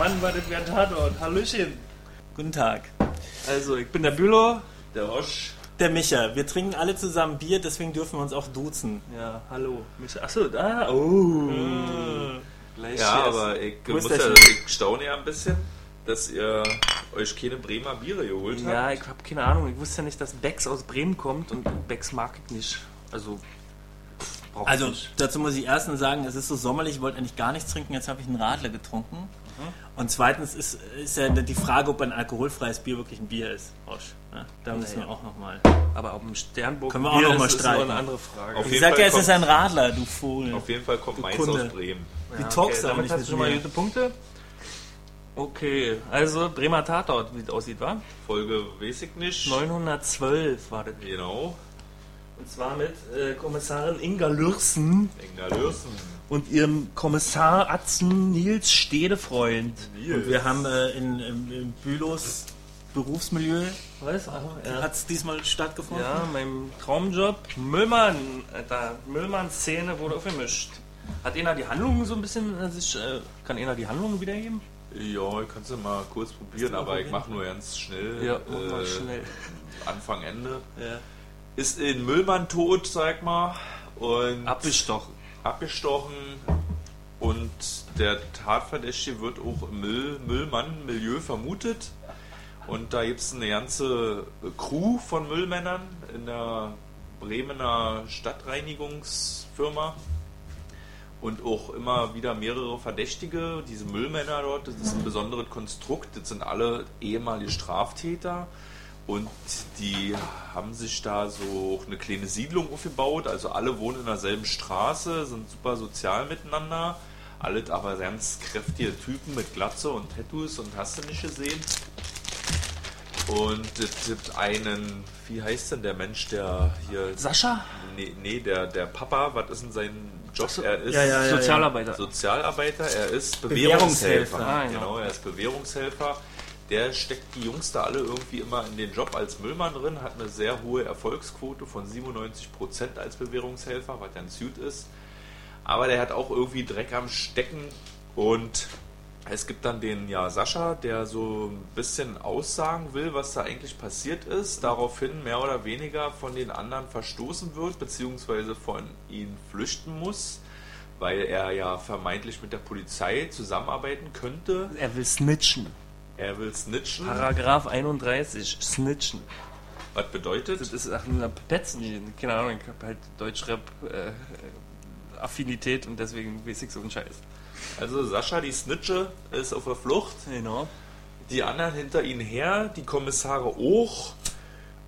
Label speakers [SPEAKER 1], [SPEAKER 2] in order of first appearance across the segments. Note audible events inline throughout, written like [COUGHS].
[SPEAKER 1] Mann, war das wie ein Tatort. Hallöchen.
[SPEAKER 2] Guten Tag.
[SPEAKER 1] Also, ich bin der Bülow.
[SPEAKER 3] Der Osch.
[SPEAKER 2] Der Micha. Wir trinken alle zusammen Bier, deswegen dürfen wir uns auch duzen.
[SPEAKER 1] Ja, hallo. Micha. Achso, da. Oh. Gleich
[SPEAKER 3] Ja, aber ich muss ja, ich staune ja ein bisschen, dass ihr euch keine Bremer Biere geholt habt.
[SPEAKER 1] Ja, ich habe keine Ahnung. Ich wusste ja nicht, dass Becks aus Bremen kommt und Becks mag ich nicht. Also,
[SPEAKER 2] Also dazu muss ich erstens sagen, es ist so sommerlich, ich wollte eigentlich gar nichts trinken, jetzt habe ich einen Radler getrunken. Und zweitens ist, ist ja die Frage, ob ein alkoholfreies Bier wirklich ein Bier ist. Rosch. Ja, da müssen wir
[SPEAKER 1] Naja.
[SPEAKER 2] auch nochmal.
[SPEAKER 1] Aber ob ein Sternburg
[SPEAKER 2] Können wir auch
[SPEAKER 1] Bier
[SPEAKER 2] noch mal
[SPEAKER 1] ist, ist
[SPEAKER 2] streiten.
[SPEAKER 1] noch eine andere Frage.
[SPEAKER 3] Auf
[SPEAKER 2] Ich
[SPEAKER 3] jeden
[SPEAKER 2] sag
[SPEAKER 3] Fall
[SPEAKER 2] ja, es ist ein Radler, du Vogel.
[SPEAKER 3] Auf jeden Fall kommt
[SPEAKER 2] Du
[SPEAKER 3] meins
[SPEAKER 2] Kunde.
[SPEAKER 3] aus Bremen.
[SPEAKER 2] Die
[SPEAKER 1] Ja,
[SPEAKER 2] talkst
[SPEAKER 1] okay,
[SPEAKER 2] auch
[SPEAKER 1] damit
[SPEAKER 2] nicht
[SPEAKER 1] hast du schon mal gute Punkte. Okay, also Bremer Tatort, wie es aussieht, war?
[SPEAKER 3] Folge weiß ich nicht.
[SPEAKER 1] 912 war das.
[SPEAKER 3] Genau.
[SPEAKER 1] Und zwar mit äh, Kommissarin Inga Lürsen
[SPEAKER 3] Engler Lürsen.
[SPEAKER 1] Und ihrem Kommissar Atzen Nils Stedefreund.
[SPEAKER 2] Und wir haben äh, in, in, in Bülows Berufsmilieu,
[SPEAKER 1] Was? Ach, ja.
[SPEAKER 2] hat es diesmal stattgefunden?
[SPEAKER 1] ja, mein Traumjob. Müllmann, Alter. Müllmann-Szene wurde aufgemischt. Hat einer die Handlungen so ein bisschen, äh, sich, äh, kann einer die Handlungen wiedergeben?
[SPEAKER 3] Ja, ich kann es mal kurz probieren, aber ich
[SPEAKER 2] probieren?
[SPEAKER 3] mache nur ganz schnell.
[SPEAKER 1] Ja, mach mal
[SPEAKER 3] äh,
[SPEAKER 1] schnell.
[SPEAKER 3] Anfang, Ende.
[SPEAKER 1] Ja.
[SPEAKER 3] Ist in Müllmann tot, sag mal. Und
[SPEAKER 1] Abgestochen.
[SPEAKER 3] Abgestochen. Und der Tatverdächtige wird auch im Müll, Müllmann-Milieu vermutet. Und da gibt es eine ganze Crew von Müllmännern in der Bremener Stadtreinigungsfirma. Und auch immer wieder mehrere Verdächtige. Diese Müllmänner dort, das ist ein besonderes Konstrukt. Das sind alle ehemalige Straftäter. Und die haben sich da so eine kleine Siedlung aufgebaut. Also alle wohnen in derselben Straße, sind super sozial miteinander. Alle aber ganz kräftige Typen mit Glatze und Tattoos und hast du nicht gesehen. Und es gibt einen, wie heißt denn der Mensch, der hier.
[SPEAKER 1] Sascha?
[SPEAKER 3] Nee, nee der, der Papa, was ist denn sein Job?
[SPEAKER 1] so,
[SPEAKER 3] er ist
[SPEAKER 2] ja, ja, ja.
[SPEAKER 1] Sozialarbeiter.
[SPEAKER 3] Sozialarbeiter, er ist
[SPEAKER 2] Bewährungshelfer.
[SPEAKER 3] Bewährungshelfer.
[SPEAKER 1] Ah, ja.
[SPEAKER 3] Genau, er ist Bewährungshelfer. Der steckt die Jungs da alle irgendwie immer in den Job als Müllmann drin, hat eine sehr hohe Erfolgsquote von 97% als Bewährungshelfer, was ganz gut ist. Aber der hat auch irgendwie Dreck am Stecken und es gibt dann den ja Sascha, der so ein bisschen aussagen will, was da eigentlich passiert ist, daraufhin mehr oder weniger von den anderen verstoßen wird, beziehungsweise von ihnen flüchten muss, weil er ja vermeintlich mit der Polizei zusammenarbeiten könnte.
[SPEAKER 1] Er will snitchen.
[SPEAKER 3] Er will snitchen.
[SPEAKER 1] Paragraph 31, snitchen.
[SPEAKER 3] Was bedeutet?
[SPEAKER 1] Das ist ach, eine Petzen, keine Ahnung, ich habe halt Deutschrap-Affinität und deswegen weiß ich so einen Scheiß.
[SPEAKER 3] Also Sascha, die Snitche, ist auf der Flucht.
[SPEAKER 1] Genau.
[SPEAKER 3] die anderen hinter ihnen her, die Kommissare auch.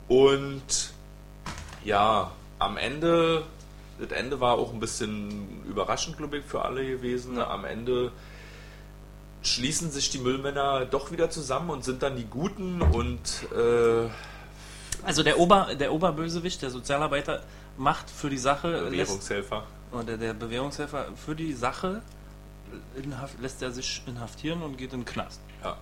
[SPEAKER 3] Und ja, am Ende, das Ende war auch ein bisschen überraschend, glaube ich, für alle gewesen. Am Ende schließen sich die Müllmänner doch wieder zusammen und sind dann die Guten und äh,
[SPEAKER 1] Also der, Ober, der Oberbösewicht, der Sozialarbeiter, macht für die Sache, lässt,
[SPEAKER 3] Bewährungshelfer.
[SPEAKER 1] oder der Bewährungshelfer, für die Sache inhaf- lässt er sich inhaftieren und geht in den Knast.
[SPEAKER 3] Ja.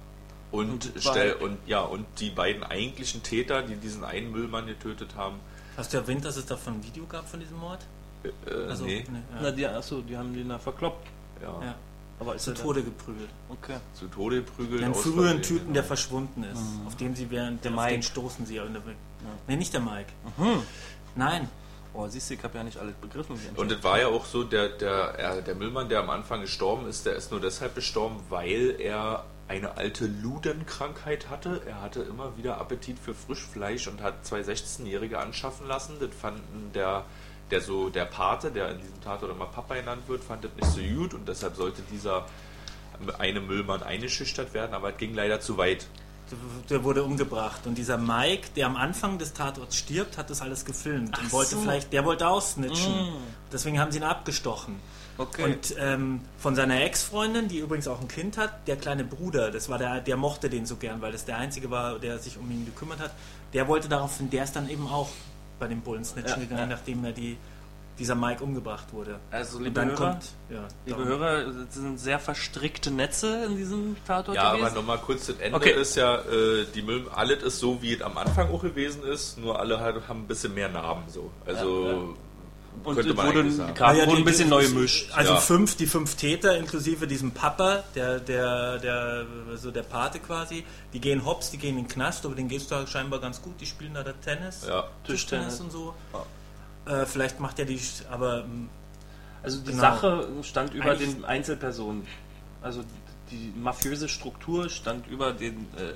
[SPEAKER 3] Und,
[SPEAKER 1] Und
[SPEAKER 3] stell,
[SPEAKER 1] weil-
[SPEAKER 3] und ja, und die beiden eigentlichen Täter, die diesen einen Müllmann getötet haben,
[SPEAKER 2] Hast du erwähnt, dass es davon ein Video gab von diesem Mord?
[SPEAKER 3] äh,
[SPEAKER 2] Also,
[SPEAKER 3] nee,
[SPEAKER 1] Na,
[SPEAKER 2] ja.
[SPEAKER 1] die, achso, die haben den da verkloppt.
[SPEAKER 3] ja,
[SPEAKER 2] ja.
[SPEAKER 1] Aber ist
[SPEAKER 2] Zu
[SPEAKER 1] er
[SPEAKER 2] Tode geprügelt.
[SPEAKER 1] Okay.
[SPEAKER 3] zu Tode geprügelt.
[SPEAKER 2] Den
[SPEAKER 3] aus
[SPEAKER 2] früheren Typen, der
[SPEAKER 3] genau.
[SPEAKER 2] verschwunden ist, auf dem sie während
[SPEAKER 1] Der
[SPEAKER 2] auf den
[SPEAKER 1] Mike.
[SPEAKER 2] stoßen sie in der Nee, nicht der Mike.
[SPEAKER 1] Mhm.
[SPEAKER 2] Nein.
[SPEAKER 1] Oh, siehst du, ich habe ja nicht alles begriffen.
[SPEAKER 3] Und es war ja auch so, der, der, er- der Müllmann, der am Anfang gestorben ist, der ist nur deshalb gestorben, weil er eine alte Ludenkrankheit hatte. Er hatte immer wieder Appetit für Frischfleisch und hat zwei 16-Jährige anschaffen lassen. Das fanden der, der so, der Pate, der in diesem Tat oder mal Papa genannt wird, fand das nicht so gut und deshalb sollte dieser eine Müllmann eingeschüchtert werden, aber es ging leider zu weit.
[SPEAKER 2] Der wurde umgebracht. Und dieser Mike, der am Anfang des Tatorts stirbt, hat das alles gefilmt. und wollte
[SPEAKER 1] so.
[SPEAKER 2] vielleicht, der wollte aussnitchen.
[SPEAKER 1] Mm.
[SPEAKER 2] Deswegen haben sie ihn abgestochen.
[SPEAKER 1] Okay.
[SPEAKER 2] Und ähm, von seiner Ex-Freundin, die übrigens auch ein Kind hat, der kleine Bruder, das war der, der mochte den so gern, weil das der einzige war, der sich um ihn gekümmert hat. Der wollte daraufhin, der ist dann eben auch bei dem Bullensnitchen
[SPEAKER 1] Ja,
[SPEAKER 2] gegangen,
[SPEAKER 1] ja.
[SPEAKER 2] nachdem er die, dieser Mike umgebracht wurde.
[SPEAKER 1] also,
[SPEAKER 2] Und
[SPEAKER 1] liebe
[SPEAKER 2] dann
[SPEAKER 1] Hörer,
[SPEAKER 2] kommt, ja,
[SPEAKER 1] liebe Hörer, es sind sehr verstrickte Netze in diesem Tatort
[SPEAKER 3] Ja,
[SPEAKER 1] gewesen.
[SPEAKER 3] aber nochmal kurz, das Ende
[SPEAKER 1] Okay.
[SPEAKER 3] ist ja, äh, die Müll, alles ist so, wie es am Anfang auch gewesen ist, nur alle halt, haben ein bisschen mehr Narben so. Also
[SPEAKER 1] Und
[SPEAKER 3] könnte man
[SPEAKER 1] wurde,
[SPEAKER 3] sagen.
[SPEAKER 1] Karten
[SPEAKER 2] Naja,
[SPEAKER 1] wurden
[SPEAKER 2] die-
[SPEAKER 1] ein bisschen
[SPEAKER 2] die-
[SPEAKER 1] neu gemischt.
[SPEAKER 2] Also
[SPEAKER 3] Ja.
[SPEAKER 2] fünf, die fünf Täter inklusive diesem Papa, der, der, der, so der Pate quasi, die gehen hops, die gehen in den Knast, aber denen geht es da scheinbar ganz gut, die spielen da, da Tennis,
[SPEAKER 3] Ja.
[SPEAKER 2] Tischtennis und so. Äh, vielleicht macht er die, aber mm,
[SPEAKER 1] Also die
[SPEAKER 2] Genau.
[SPEAKER 1] Sache stand über
[SPEAKER 2] Eigentlich-
[SPEAKER 1] den Einzelpersonen. Also die mafiöse Struktur stand über den. Äh,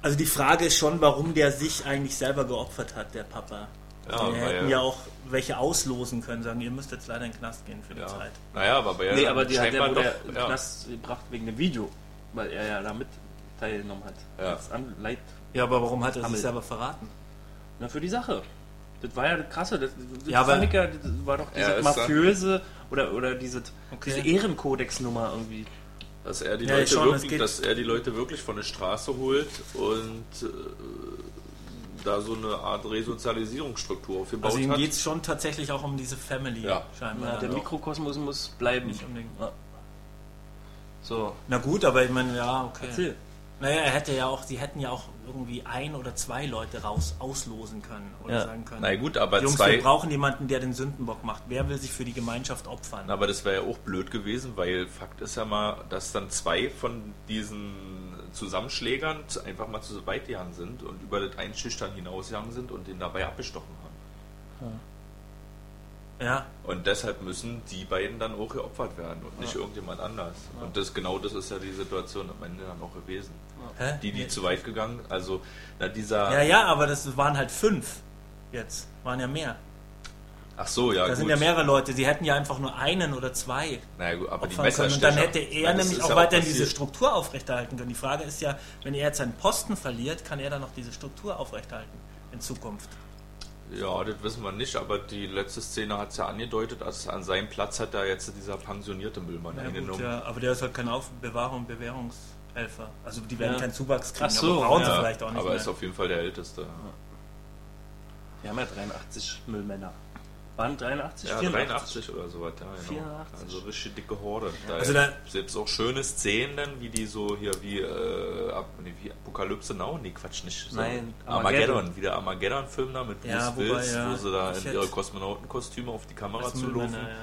[SPEAKER 2] also die Frage ist schon, warum der sich eigentlich selber geopfert hat, der Papa.
[SPEAKER 3] Ja,
[SPEAKER 2] Wir hätten ja auch welche auslosen können, sagen, ihr müsst jetzt leider in den Knast gehen für die
[SPEAKER 3] Ja.
[SPEAKER 2] Zeit.
[SPEAKER 3] Naja, aber bei
[SPEAKER 1] nee, aber die hat der wurde
[SPEAKER 3] doch,
[SPEAKER 1] ja. Knast gebracht wegen dem Video, weil er ja damit teilgenommen hat.
[SPEAKER 3] Ja.
[SPEAKER 1] An Leit
[SPEAKER 2] Ja, aber warum hat er sich selber verraten?
[SPEAKER 1] Na, für die Sache. Das war ja das krasse. Das, das
[SPEAKER 2] Ja, aber-
[SPEAKER 1] ja, das war doch diese mafiöse oder, oder diese,
[SPEAKER 2] Okay.
[SPEAKER 1] diese Ehrenkodex-Nummer irgendwie.
[SPEAKER 3] Dass er die
[SPEAKER 2] Ja,
[SPEAKER 3] Leute
[SPEAKER 2] schon,
[SPEAKER 3] wirklich, dass er die Leute wirklich von der Straße holt und äh, da so eine Art Resozialisierungsstruktur aufgebaut
[SPEAKER 2] Also ihm
[SPEAKER 3] hat.
[SPEAKER 2] geht es schon tatsächlich auch um diese Family,
[SPEAKER 3] Ja.
[SPEAKER 2] scheinbar.
[SPEAKER 1] Ja, der
[SPEAKER 2] Doch.
[SPEAKER 1] Mikrokosmos muss bleiben.
[SPEAKER 2] Nicht unbedingt.
[SPEAKER 1] Ja. So,
[SPEAKER 2] Na gut, aber ich meine, ja, okay.
[SPEAKER 1] erzähl.
[SPEAKER 2] Naja, er hätte ja auch, sie hätten ja auch irgendwie ein oder zwei Leute raus auslosen können oder
[SPEAKER 1] Ja.
[SPEAKER 2] sagen können.
[SPEAKER 3] Na gut, aber
[SPEAKER 2] Jungs,
[SPEAKER 3] zwei.
[SPEAKER 2] wir brauchen jemanden, der den Sündenbock macht. Wer will sich für die Gemeinschaft opfern?
[SPEAKER 3] Aber das wäre ja auch blöd gewesen, weil Fakt ist ja mal, dass dann zwei von diesen Zusammenschlägern einfach mal zu weit gegangen sind und über das Einschüchtern hinausgegangen sind und den dabei abgestochen haben.
[SPEAKER 2] Ja,
[SPEAKER 3] Und deshalb müssen die beiden dann auch geopfert werden und nicht irgendjemand anders. Und das genau das ist ja die Situation am Ende dann auch gewesen. Die, die
[SPEAKER 2] Nee.
[SPEAKER 3] zu weit gegangen, also na, dieser.
[SPEAKER 2] ja, ja, aber das waren halt fünf jetzt. Waren ja mehr.
[SPEAKER 3] Ach so, ja.
[SPEAKER 2] Da
[SPEAKER 3] gut.
[SPEAKER 2] sind ja mehrere Leute. Sie hätten ja einfach nur einen oder zwei
[SPEAKER 3] Naja, gut, aber die
[SPEAKER 2] opfern können. Und dann hätte er
[SPEAKER 3] das
[SPEAKER 2] nämlich auch
[SPEAKER 3] ja
[SPEAKER 2] weiterhin diese. Struktur aufrechterhalten können. Die Frage ist ja, wenn er jetzt seinen Posten verliert, kann er dann noch diese Struktur aufrechterhalten in Zukunft?
[SPEAKER 3] Ja, das wissen wir nicht, aber die letzte Szene hat es ja angedeutet, als an seinem Platz hat da jetzt dieser pensionierte Müllmann
[SPEAKER 2] Ja, gut,
[SPEAKER 3] eingenommen.
[SPEAKER 2] ja, aber der ist halt kein Aufbewahrung und Bewährungshelfer. Also die werden
[SPEAKER 1] Ja.
[SPEAKER 2] keinen Zuwachs kriegen,
[SPEAKER 1] Ach so,
[SPEAKER 2] aber brauchen
[SPEAKER 3] Ja,
[SPEAKER 2] sie vielleicht auch nicht
[SPEAKER 3] aber
[SPEAKER 2] mehr.
[SPEAKER 3] ist auf jeden Fall der älteste.
[SPEAKER 1] Wir haben ja 83 Müllmänner. Waren 83?
[SPEAKER 3] Ja,
[SPEAKER 1] 84?
[SPEAKER 3] 83 oder sowas, ja, genau.
[SPEAKER 1] 84.
[SPEAKER 3] Also richtig dicke Horde. Da
[SPEAKER 2] Also da-
[SPEAKER 3] selbst auch schöne Szenen, dann, wie die so hier wie, äh, Ap- nee, wie Apokalypse Now, nee, Quatsch, nicht. So
[SPEAKER 1] Nein,
[SPEAKER 3] Armageddon,
[SPEAKER 1] Armageddon.
[SPEAKER 3] wie der Armageddon-Film da mit Bruce
[SPEAKER 2] Ja, wobei,
[SPEAKER 3] Willis,
[SPEAKER 2] ja,
[SPEAKER 3] wo sie da in ihre Kosmonautenkostüme auf die Kamera zulaufen.
[SPEAKER 2] Müllmänner, ja.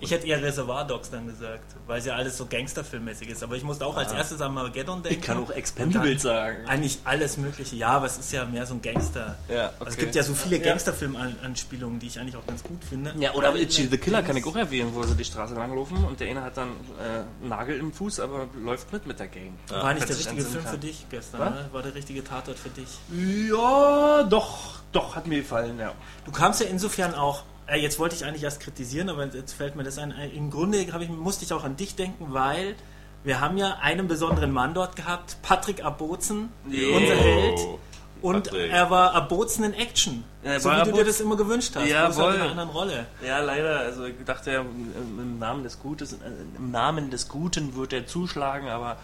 [SPEAKER 2] Ich hätte eher Reservoir-Dogs dann gesagt, weil es ja alles so Gangsterfilmmäßig ist. Aber ich musste auch als erstes an Armageddon denken.
[SPEAKER 1] Ich kann auch Expendables sagen.
[SPEAKER 2] Eigentlich alles Mögliche. Ja, aber es ist ja mehr so ein Gangster.
[SPEAKER 1] Ja,
[SPEAKER 2] Also es
[SPEAKER 1] okay.
[SPEAKER 2] gibt ja so viele
[SPEAKER 1] Ja.
[SPEAKER 2] Gangsterfilm-Anspielungen, die ich eigentlich auch ganz gut finde.
[SPEAKER 1] Ja, oder Itchy the Killer kann ich auch erwähnen, wo sie die Straße langlaufen und der eine hat dann äh, einen Nagel im Fuß, aber läuft mit mit der Gang.
[SPEAKER 2] War nicht
[SPEAKER 1] Kann
[SPEAKER 2] der richtige Film
[SPEAKER 1] Sinn
[SPEAKER 2] für
[SPEAKER 1] kann.
[SPEAKER 2] dich gestern, ne? War der richtige Tatort für dich.
[SPEAKER 1] Ja, doch, doch, hat mir gefallen, ja.
[SPEAKER 2] Du kamst ja insofern auch, äh, jetzt wollte ich eigentlich erst kritisieren, aber jetzt fällt mir das ein. Äh, Im Grunde ich, musste ich auch an dich denken, weil wir haben ja einen besonderen Mann dort gehabt, Patrick Abozen,
[SPEAKER 1] Jo.
[SPEAKER 2] unser Held. Und
[SPEAKER 3] Patrick.
[SPEAKER 2] er war Abozen in Action.
[SPEAKER 1] Er
[SPEAKER 2] so wie du dir das immer gewünscht hast. Bloß halt in einer anderen Rolle.
[SPEAKER 1] Ja, leider. Also ich dachte ja, im Namen des Gutes, äh, im Namen des Guten wird er zuschlagen, aber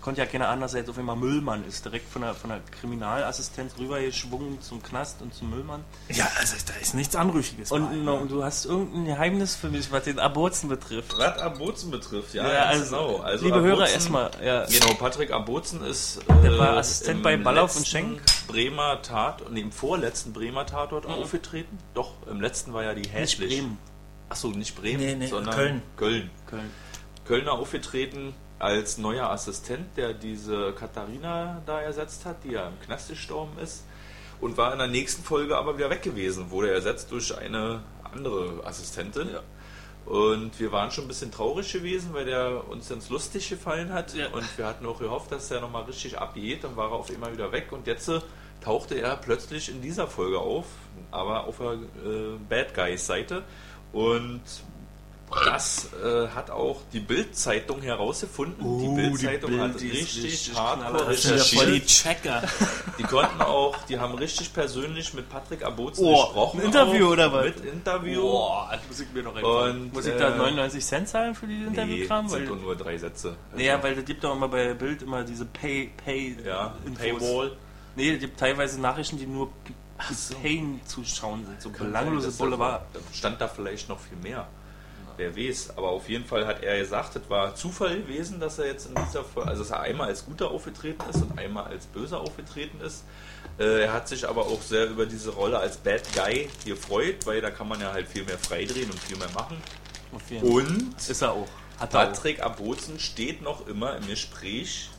[SPEAKER 1] konnte ja keiner anders, als auf einmal Müllmann ist. Direkt von der, von der Kriminalassistenz rübergeschwungen zum Knast und zum Müllmann.
[SPEAKER 2] Ja, also da ist nichts Anrüchiges.
[SPEAKER 1] Und,
[SPEAKER 2] bei.
[SPEAKER 1] no, und du hast irgendein Geheimnis für mich, was den Aborzen betrifft.
[SPEAKER 3] Was Abozen betrifft, ja,
[SPEAKER 1] Ja, also,
[SPEAKER 3] genau. Also
[SPEAKER 1] liebe Hörer,
[SPEAKER 3] Abozen-
[SPEAKER 1] erstmal, ja.
[SPEAKER 3] Genau, Patrick Abozen ist.
[SPEAKER 1] Der
[SPEAKER 3] äh,
[SPEAKER 1] war Assistent
[SPEAKER 3] im
[SPEAKER 1] bei Ballauf und Schenk.
[SPEAKER 3] Bremer Tat, nee, im vorletzten Bremer Tatort aufgetreten. Doch, im letzten war ja die hässlich.
[SPEAKER 1] Bremen.
[SPEAKER 3] Achso, nicht Bremen,
[SPEAKER 2] Nee, nee,
[SPEAKER 3] sondern
[SPEAKER 2] Köln.
[SPEAKER 3] Köln.
[SPEAKER 1] Köln.
[SPEAKER 3] Kölner aufgetreten als neuer Assistent, der diese Katharina da ersetzt hat, die ja im Knast gestorben ist. Und war in der nächsten Folge aber wieder weg gewesen, wurde ersetzt durch eine andere Assistentin.
[SPEAKER 1] Ja.
[SPEAKER 3] Und wir waren schon ein bisschen traurig gewesen, weil der uns ins lustig gefallen hat.
[SPEAKER 1] Ja.
[SPEAKER 3] Und wir hatten auch gehofft, dass er nochmal richtig abgeht. Dann war er auf einmal wieder weg. Und jetzt äh, tauchte er plötzlich in dieser Folge auf, aber auf der äh, Bad Guys Seite. Und das äh, hat auch die Bild-Zeitung herausgefunden.
[SPEAKER 1] Oh,
[SPEAKER 3] die Bild-Zeitung
[SPEAKER 1] Bild,
[SPEAKER 3] hat richtig,
[SPEAKER 1] richtig
[SPEAKER 3] hardcore
[SPEAKER 2] sind voll die
[SPEAKER 3] recherchiert.
[SPEAKER 2] Checker.
[SPEAKER 3] Die konnten auch, die haben richtig persönlich mit Patrick Abozen
[SPEAKER 1] Oh,
[SPEAKER 3] gesprochen.
[SPEAKER 1] ein Interview
[SPEAKER 3] auch,
[SPEAKER 1] oder was?
[SPEAKER 3] Mit Interview.
[SPEAKER 1] Boah, das muss ich mir noch einfallen.
[SPEAKER 3] Und,
[SPEAKER 1] Muss ich da
[SPEAKER 3] äh,
[SPEAKER 1] 99 Cent zahlen für die
[SPEAKER 3] Nee,
[SPEAKER 1] Interviewkram?
[SPEAKER 3] sind
[SPEAKER 1] Weil,
[SPEAKER 3] doch nur drei Sätze. Also,
[SPEAKER 1] ja, weil es gibt doch immer bei Bild immer diese Pay, Pay,
[SPEAKER 3] ja,
[SPEAKER 1] Infos.
[SPEAKER 3] Paywall.
[SPEAKER 1] Nee, es gibt teilweise Nachrichten, die nur
[SPEAKER 3] so.
[SPEAKER 1] Pain zuschauen sind, so belanglose Boulevard.
[SPEAKER 3] da- stand da vielleicht noch viel mehr. Wer weiß. Aber auf jeden Fall hat er gesagt, es war Zufall gewesen, dass er jetzt in dieser Folge, also dass er einmal als Guter aufgetreten ist und einmal als Böser aufgetreten ist. Äh, er hat sich aber auch sehr über diese Rolle als Bad Guy gefreut, weil da kann man ja halt viel mehr freidrehen und viel mehr machen. Und
[SPEAKER 1] Ist er auch. Hat.
[SPEAKER 3] Patrick Abozen steht noch immer im Gespräch,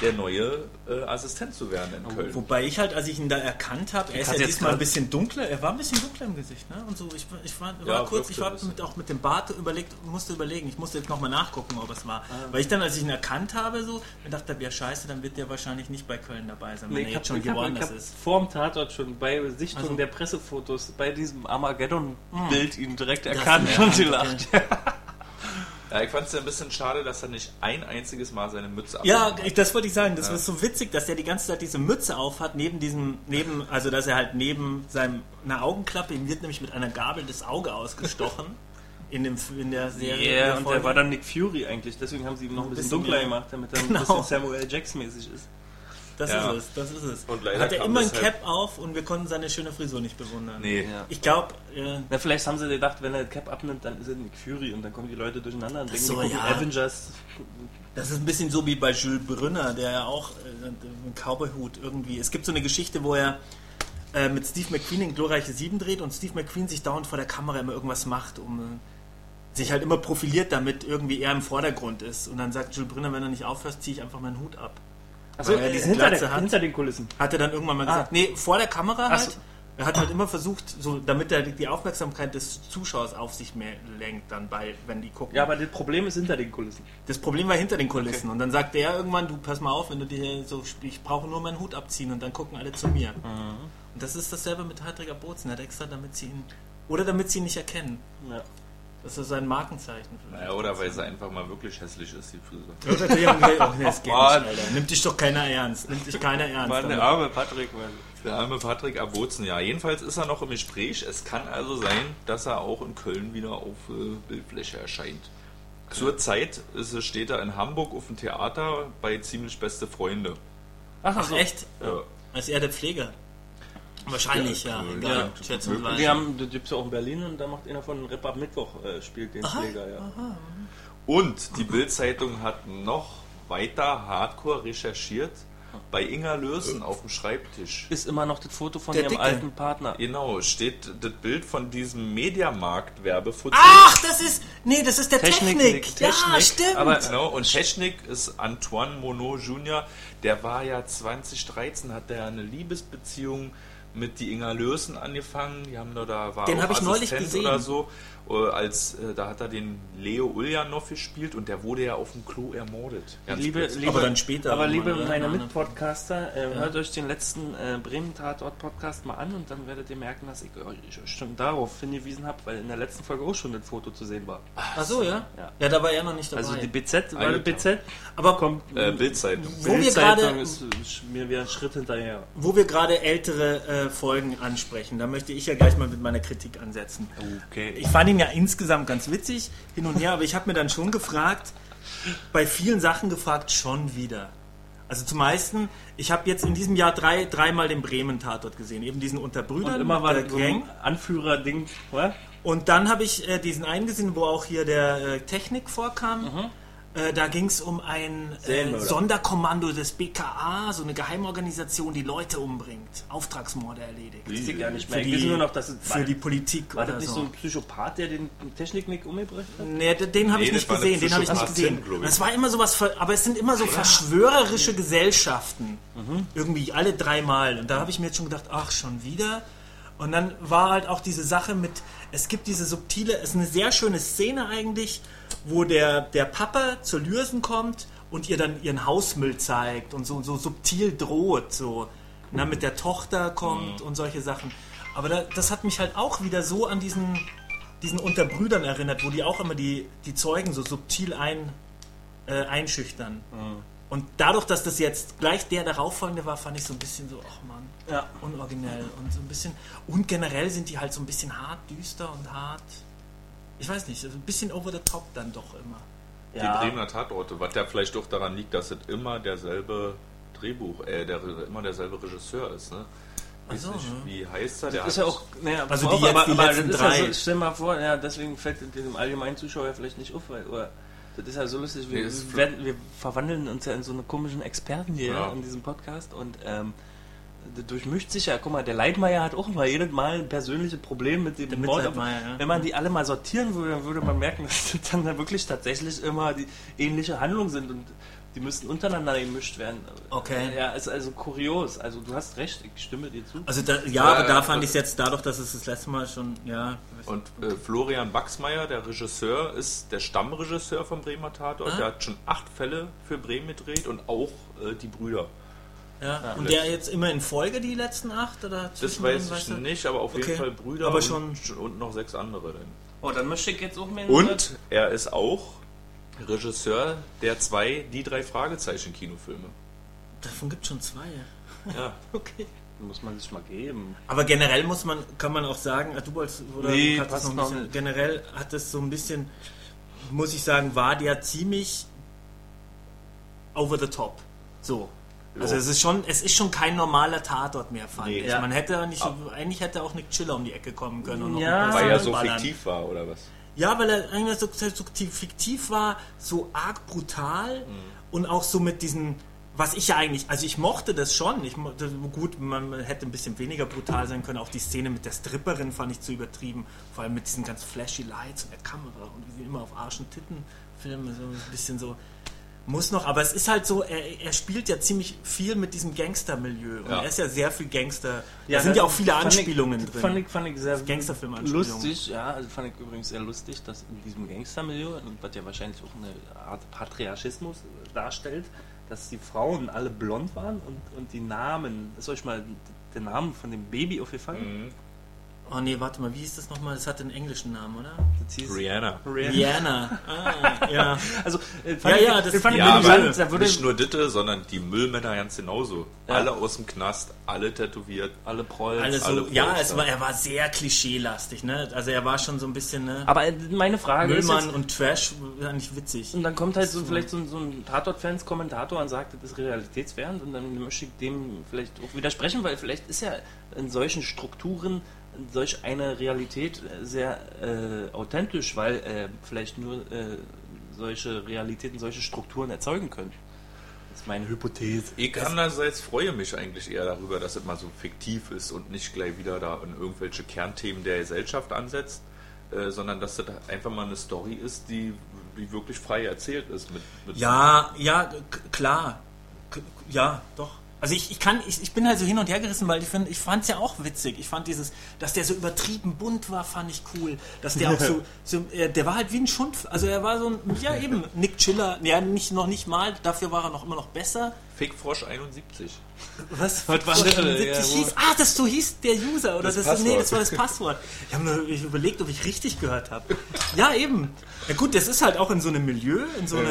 [SPEAKER 3] der neue äh, Assistent zu werden in Köln.
[SPEAKER 2] Wobei ich halt, als ich ihn da erkannt habe, er ist ja
[SPEAKER 1] jetzt
[SPEAKER 2] diesmal ein bisschen dunkler, er war ein bisschen dunkler im Gesicht, ne? Und so, ich, war- ich war, war
[SPEAKER 3] Ja,
[SPEAKER 2] kurz, ich war mit, auch mit dem Bart überlegt, musste überlegen, ich musste jetzt nochmal nachgucken, ob es war.
[SPEAKER 1] Ah.
[SPEAKER 2] Weil ich dann, als ich ihn erkannt habe, so, mir dachte ja scheiße, dann wird der wahrscheinlich nicht bei Köln dabei sein, wenn
[SPEAKER 1] Nee,
[SPEAKER 2] er
[SPEAKER 1] ich
[SPEAKER 2] jetzt
[SPEAKER 1] habe
[SPEAKER 2] schon
[SPEAKER 1] hab
[SPEAKER 2] ist.
[SPEAKER 1] vor dem Tatort schon bei Sichtung
[SPEAKER 2] Also-
[SPEAKER 1] der Pressefotos bei diesem Armageddon-Bild ihn direkt erkannt und
[SPEAKER 2] okay.
[SPEAKER 1] gelacht.
[SPEAKER 3] Ja, [LAUGHS] ich fand es ja ein bisschen schade, dass er nicht ein einziges Mal seine Mütze
[SPEAKER 2] Ja,
[SPEAKER 3] abgenommen
[SPEAKER 2] ich- das wollte ich sagen. Das ist so witzig, dass der die ganze Zeit diese Mütze aufhat, neben diesem, neben, also dass er halt neben seinem, einer Augenklappe, ihm wird nämlich mit einer Gabel das Auge ausgestochen. [LAUGHS] In, dem, in der Serie.
[SPEAKER 1] Ja,
[SPEAKER 2] der
[SPEAKER 1] und der war dann Nick Fury eigentlich, deswegen haben sie ihn noch ein bisschen,
[SPEAKER 2] bisschen
[SPEAKER 1] dunkler
[SPEAKER 2] mehr.
[SPEAKER 1] gemacht, damit er
[SPEAKER 2] Genau.
[SPEAKER 1] ein bisschen Samuel Jackson-mäßig ist.
[SPEAKER 2] Das
[SPEAKER 3] Ja.
[SPEAKER 2] ist es, das ist es.
[SPEAKER 3] Und leider
[SPEAKER 2] Hat er immer ein Cap auf und wir konnten seine schöne Frisur nicht bewundern.
[SPEAKER 3] Nee.
[SPEAKER 1] Ja.
[SPEAKER 2] Ich glaube, äh,
[SPEAKER 1] Na, vielleicht haben sie gedacht, wenn er das Cap abnimmt, dann ist er Nick Fury und dann kommen die Leute durcheinander und denken,
[SPEAKER 2] so,
[SPEAKER 1] die
[SPEAKER 2] ja.
[SPEAKER 1] Avengers.
[SPEAKER 2] das ist ein bisschen so wie bei Jules Brünner, der ja auch äh, einen Cowboyhut irgendwie. Es gibt so eine Geschichte, wo er äh, mit Steve McQueen in Glorreiche 7 dreht und Steve McQueen sich dauernd vor der Kamera immer irgendwas macht, um äh, sich halt immer profiliert, damit irgendwie er im Vordergrund ist. Und dann sagt Jules Brünner, wenn du nicht aufhörst, ziehe ich einfach meinen Hut ab.
[SPEAKER 1] Achso,
[SPEAKER 2] er diese
[SPEAKER 1] hinter,
[SPEAKER 2] Glatze
[SPEAKER 1] der,
[SPEAKER 2] hat.
[SPEAKER 1] hinter den Kulissen.
[SPEAKER 2] Hat er dann irgendwann mal
[SPEAKER 1] Ah.
[SPEAKER 2] gesagt, nee, vor der Kamera halt.
[SPEAKER 1] so.
[SPEAKER 2] Er hat halt [LAUGHS] immer versucht, so, damit er die Aufmerksamkeit des Zuschauers auf sich mehr lenkt, dann bei, wenn die gucken.
[SPEAKER 1] Ja, aber das Problem ist hinter den Kulissen.
[SPEAKER 2] Das Problem war hinter den Kulissen. Und dann sagte er irgendwann, du pass mal auf, wenn du dir so, ich brauche nur meinen Hut abziehen und dann gucken alle zu mir.
[SPEAKER 1] Mhm.
[SPEAKER 2] Und das ist dasselbe mit Hartriger Bozen. Er hat extra, damit sie ihn, oder damit sie ihn nicht erkennen.
[SPEAKER 1] Ja.
[SPEAKER 2] Das ist sein Markenzeichen.
[SPEAKER 3] Naja, oder weil sie einfach mal wirklich hässlich ist, die Frisur.
[SPEAKER 2] Oh, nee, das geht nicht. Alter. Nimmt dich doch keiner ernst. Nimmt dich keiner ernst.
[SPEAKER 1] Mann, der arme Patrick, Mann.
[SPEAKER 3] Der arme Patrick Abozen, ja. Jedenfalls ist er noch im Gespräch. Es kann also sein, dass er auch in Köln wieder auf äh, Bildfläche erscheint. Zurzeit ist, es- steht er in Hamburg auf dem Theater bei Ziemlich Beste Freunde.
[SPEAKER 1] Ach,
[SPEAKER 2] Ach,
[SPEAKER 1] so.
[SPEAKER 2] echt?
[SPEAKER 3] Ja.
[SPEAKER 2] Als er der Pfleger? Wahrscheinlich, ja.
[SPEAKER 3] Ja,
[SPEAKER 2] Egal.
[SPEAKER 3] ja.
[SPEAKER 2] Schätzungsweise.
[SPEAKER 1] Die haben, das gibt es auch in Berlin und da macht einer von Rip Up Mittwoch, äh, spielt den Pfleger, ja.
[SPEAKER 3] Und die Bild-Zeitung hat noch weiter hardcore recherchiert bei Inga Lösen auf dem Schreibtisch.
[SPEAKER 1] Ist immer noch das Foto von
[SPEAKER 2] Der
[SPEAKER 1] ihrem
[SPEAKER 2] Dicke.
[SPEAKER 1] alten Partner.
[SPEAKER 3] Genau, steht das Bild von diesem Mediamarkt-Werbefuzzi.
[SPEAKER 2] Ach, das ist. Nee, das ist der Technik.
[SPEAKER 1] Technik,
[SPEAKER 2] Ja,
[SPEAKER 1] Technik.
[SPEAKER 2] stimmt.
[SPEAKER 1] Aber-
[SPEAKER 3] Genau, und Technik ist Antoine Monod Jr., der war ja 2013, hat der eine Liebesbeziehung mit die Inga Lösen angefangen. Die haben da, da war
[SPEAKER 2] Den
[SPEAKER 3] auch
[SPEAKER 2] hab ich neulich gesehen.
[SPEAKER 3] oder so. Äh, Als, äh, da hat er den Leo Ulyanov gespielt und der wurde ja auf dem Klo ermordet.
[SPEAKER 1] Liebe, liebe,
[SPEAKER 2] Aber dann später
[SPEAKER 1] Aber liebe
[SPEAKER 2] oder?
[SPEAKER 1] meine
[SPEAKER 2] Ja, ne?
[SPEAKER 1] Mitpodcaster, äh, hört euch den letzten äh, Bremen-Tatort-Podcast mal an und dann werdet ihr merken, dass ich euch schon darauf hingewiesen habe, weil in der letzten Folge auch schon das Foto zu sehen war.
[SPEAKER 2] Ach so, ja?
[SPEAKER 1] Ja.
[SPEAKER 2] Ja, da war er noch nicht dabei.
[SPEAKER 1] Also die BZ, war das BZ?
[SPEAKER 2] Aber
[SPEAKER 1] Kommt
[SPEAKER 3] Äh, Bildzeitung.
[SPEAKER 2] Wo wir
[SPEAKER 1] Bildzeitung
[SPEAKER 2] gerade-
[SPEAKER 1] ist äh, mir wieder ein Schritt hinterher.
[SPEAKER 2] wo wir gerade ältere äh, Folgen ansprechen, da möchte ich ja gleich mal mit meiner Kritik ansetzen.
[SPEAKER 1] Okay.
[SPEAKER 2] Ich fand ihn ja insgesamt ganz witzig, hin und her, aber ich habe mir dann schon gefragt, bei vielen Sachen gefragt, schon wieder. Also zum meisten, ich habe jetzt in diesem Jahr drei, dreimal den Bremen-Tatort gesehen, eben diesen Unterbrüdern,
[SPEAKER 1] und immer war
[SPEAKER 2] der
[SPEAKER 1] so
[SPEAKER 2] Gang.
[SPEAKER 1] Anführer-Ding.
[SPEAKER 2] Und dann habe ich äh, diesen einen gesehen, wo auch hier der äh, Technik vorkam. Äh, da ging es um ein äh. Sonderkommando des BKA, so eine Geheimorganisation, die Leute umbringt, Auftragsmorde erledigt.
[SPEAKER 1] Ich gar nicht mehr.
[SPEAKER 2] Für
[SPEAKER 1] Ich
[SPEAKER 2] die,
[SPEAKER 1] nur noch, dass es
[SPEAKER 2] für die Politik
[SPEAKER 1] war
[SPEAKER 2] oder
[SPEAKER 1] das nicht so
[SPEAKER 2] so.
[SPEAKER 1] ein Psychopath, der den Techniknick umgebracht hat?
[SPEAKER 2] Nee, den habe ich
[SPEAKER 3] Nee,
[SPEAKER 2] nicht
[SPEAKER 3] war eine
[SPEAKER 2] gesehen, den habe ich nicht gesehen.
[SPEAKER 3] ich.
[SPEAKER 2] Es war immer sowas, aber es sind immer so verschwörerische Gesellschaften. Irgendwie alle dreimal. Und da habe ich mir jetzt schon gedacht, ach, schon wieder. Und dann war halt auch diese Sache mit, es gibt diese subtile, es ist eine sehr schöne Szene eigentlich, wo der, der Papa zur Lürsen kommt und ihr dann ihren Hausmüll zeigt und so, so subtil droht, so, na, mit der Tochter kommt und solche Sachen. Aber da, das hat mich halt auch wieder so an diesen, diesen Unterbrüdern erinnert, wo die auch immer die, die Zeugen so subtil ein, äh, einschüchtern. Und dadurch, dass das jetzt gleich der darauffolgende war, fand ich so ein bisschen so, ach man,
[SPEAKER 1] Ja.
[SPEAKER 2] unoriginell und so ein bisschen. Und generell sind die halt so ein bisschen hart, düster und hart. Ich weiß nicht, also ein bisschen over the top dann doch immer.
[SPEAKER 3] Die Bremer Tatorte, was ja vielleicht auch daran liegt, dass es immer derselbe Drehbuch, äh, der, immer derselbe Regisseur ist. Ne? weiß
[SPEAKER 2] so,
[SPEAKER 3] nicht,
[SPEAKER 2] ne?
[SPEAKER 3] wie heißt er? Der
[SPEAKER 1] Das ist ja
[SPEAKER 3] hat-
[SPEAKER 1] auch, naja,
[SPEAKER 2] Also
[SPEAKER 1] auch,
[SPEAKER 2] die jetzt,
[SPEAKER 1] aber,
[SPEAKER 2] die
[SPEAKER 1] aber
[SPEAKER 2] letzten
[SPEAKER 1] ist ja
[SPEAKER 2] drei.
[SPEAKER 1] so, stell mal vor, ja, deswegen fällt dem allgemeinen Zuschauer vielleicht nicht auf, weil, oder, das ist ja so lustig, wir,
[SPEAKER 3] Nee,
[SPEAKER 1] werden, wir verwandeln uns ja in so eine komischen Experten hier
[SPEAKER 3] Ja.
[SPEAKER 1] in diesem Podcast und ähm, das durchmischt sich ja, guck mal, der Leitmeier hat auch mal jedes Mal ein persönliches Problem mit dem
[SPEAKER 2] Der
[SPEAKER 1] Mord.
[SPEAKER 2] Ja.
[SPEAKER 1] Wenn man die alle mal sortieren würde, dann würde man merken, [LAUGHS] dass das dann da wirklich tatsächlich immer die ähnliche Handlungen sind und die müssten untereinander gemischt werden.
[SPEAKER 2] Okay.
[SPEAKER 1] Ja, ist also kurios. Also du hast recht, ich stimme dir zu.
[SPEAKER 2] Also da, ja,
[SPEAKER 3] Ja,
[SPEAKER 2] aber da
[SPEAKER 3] ja,
[SPEAKER 2] fand ich es jetzt dadurch, dass es das letzte Mal schon, ja.
[SPEAKER 3] Und äh, Florian Wachsmeier, der Regisseur, ist der Stammregisseur vom Bremer Tatort.
[SPEAKER 2] Ah.
[SPEAKER 3] Der hat schon acht Fälle für Bremen gedreht und auch äh, die Brüder.
[SPEAKER 2] ja. Und der jetzt immer in Folge die letzten acht? Oder
[SPEAKER 3] Das weiß ich
[SPEAKER 2] weißt du?
[SPEAKER 3] nicht, aber auf
[SPEAKER 2] Okay.
[SPEAKER 3] jeden Fall Brüder
[SPEAKER 2] Aber
[SPEAKER 3] und,
[SPEAKER 2] schon-
[SPEAKER 3] und noch sechs andere. Dann.
[SPEAKER 1] Oh, dann möchte ich jetzt auch mehr
[SPEAKER 3] Und er ist auch Regisseur der zwei Die drei Fragezeichen Kinofilme.
[SPEAKER 2] Davon gibt es schon zwei.
[SPEAKER 3] Ja. [LAUGHS]
[SPEAKER 2] Okay.
[SPEAKER 1] muss man sich mal geben.
[SPEAKER 2] Aber generell muss man, kann man auch sagen, ah, du wolltest, oder
[SPEAKER 1] Nee,
[SPEAKER 2] hattest
[SPEAKER 1] passt
[SPEAKER 2] noch ein bisschen,
[SPEAKER 1] nicht.
[SPEAKER 2] generell hat es so ein bisschen, muss ich sagen, war der ziemlich over the top. So. Also es ist schon, es ist schon kein normaler Tatort mehr, fand
[SPEAKER 3] Nee.
[SPEAKER 2] ich.
[SPEAKER 1] Ja.
[SPEAKER 2] Man hätte nicht, eigentlich hätte auch Nick Chiller um die Ecke kommen können und noch
[SPEAKER 1] Ja.
[SPEAKER 2] ein paar
[SPEAKER 3] Weil er so
[SPEAKER 2] ballern.
[SPEAKER 3] fiktiv war, oder was?
[SPEAKER 2] Ja, weil er eigentlich so, so fiktiv war, so arg brutal und auch so mit diesen, was ich ja eigentlich, also ich mochte das schon. Ich gut, man hätte ein bisschen weniger brutal sein können. Auch die Szene mit der Stripperin fand ich zu übertrieben. Vor allem mit diesen ganz flashy Lights und der Kamera und wie sie immer auf Arsch und Titten filmen, so ein bisschen so. Muss noch, aber es ist halt so, er, er spielt ja ziemlich viel mit diesem Gangster-Milieu. Und
[SPEAKER 3] Ja.
[SPEAKER 2] er ist ja sehr viel Gangster. da sind ja auch viele
[SPEAKER 1] fand ich-
[SPEAKER 2] Anspielungen drin.
[SPEAKER 1] Fand ich, fand ich sehr
[SPEAKER 2] Gangsterfilm-Anspielungen.
[SPEAKER 1] lustig, ja, also fand ich übrigens sehr lustig, dass in diesem Gangstermilieu, was ja wahrscheinlich auch eine Art Patriarchismus darstellt, dass die Frauen alle blond waren und, und die Namen, ist euch mal der Name von dem Baby aufgefallen?
[SPEAKER 3] Mhm.
[SPEAKER 2] Oh nee, warte mal, wie hieß das nochmal? Das hat einen englischen Namen, oder?
[SPEAKER 3] Rihanna.
[SPEAKER 1] Rihanna.
[SPEAKER 2] Diana. Ah, ja. [LAUGHS]
[SPEAKER 1] Also, äh,
[SPEAKER 2] Ja, ja,
[SPEAKER 1] ich,
[SPEAKER 2] das-
[SPEAKER 1] fand ich
[SPEAKER 3] Ja, aber
[SPEAKER 1] interessant. Da würde
[SPEAKER 3] nicht nur Ditte, sondern die Müllmänner ganz genauso.
[SPEAKER 1] Ja.
[SPEAKER 3] Alle aus dem Knast, alle tätowiert.
[SPEAKER 1] alle Prolls.
[SPEAKER 2] Alles so,
[SPEAKER 3] alle
[SPEAKER 2] ja, es war, er war sehr klischeelastig, ne? Also er war schon so ein bisschen, ne?
[SPEAKER 1] Aber äh, meine Frage
[SPEAKER 2] Müllmann
[SPEAKER 1] ist jetzt,
[SPEAKER 2] und Trash, war nicht witzig.
[SPEAKER 1] Und dann kommt halt so, vielleicht so, ein- so ein Tatort-Fans-Kommentator und sagt, das ist realitätsfern und dann möchte ich dem vielleicht auch widersprechen, weil vielleicht ist ja in solchen Strukturen solch eine Realität äh, sehr äh, authentisch, weil äh, vielleicht nur äh, solche Realitäten, solche Strukturen erzeugen können. Das ist meine Hypothese.
[SPEAKER 3] Ich andererseits freue mich eigentlich eher darüber, dass es mal so fiktiv ist und nicht gleich wieder da in irgendwelche Kernthemen der Gesellschaft ansetzt, äh, sondern dass das einfach mal eine Story ist, die, die wirklich frei erzählt ist. Mit, mit
[SPEAKER 2] Ja, ja, klar. K ja, doch. Also ich, ich kann, ich, ich bin halt so hin und her gerissen, weil ich, find- ich fand es ja auch witzig. Ich fand dieses, dass der so übertrieben bunt war, fand ich cool. Dass der auch so, [LAUGHS] so äh, der war halt wie ein Schund. Also er war so ein, ja eben, Nick Chiller, ja nicht, noch nicht mal, dafür war er noch immer noch besser.
[SPEAKER 3] Fickfrosch 71.
[SPEAKER 2] Was? [LAUGHS]
[SPEAKER 1] Was war das?
[SPEAKER 2] 75
[SPEAKER 1] Ja,
[SPEAKER 2] hieß? Ah, das so hieß der User oder
[SPEAKER 3] Das
[SPEAKER 2] das, nee, das war das Passwort. Ich habe mir ich überlegt, ob ich richtig gehört habe. [LAUGHS] Ja, eben. Ja gut, das ist halt auch in so einem Milieu, in so
[SPEAKER 3] Ja.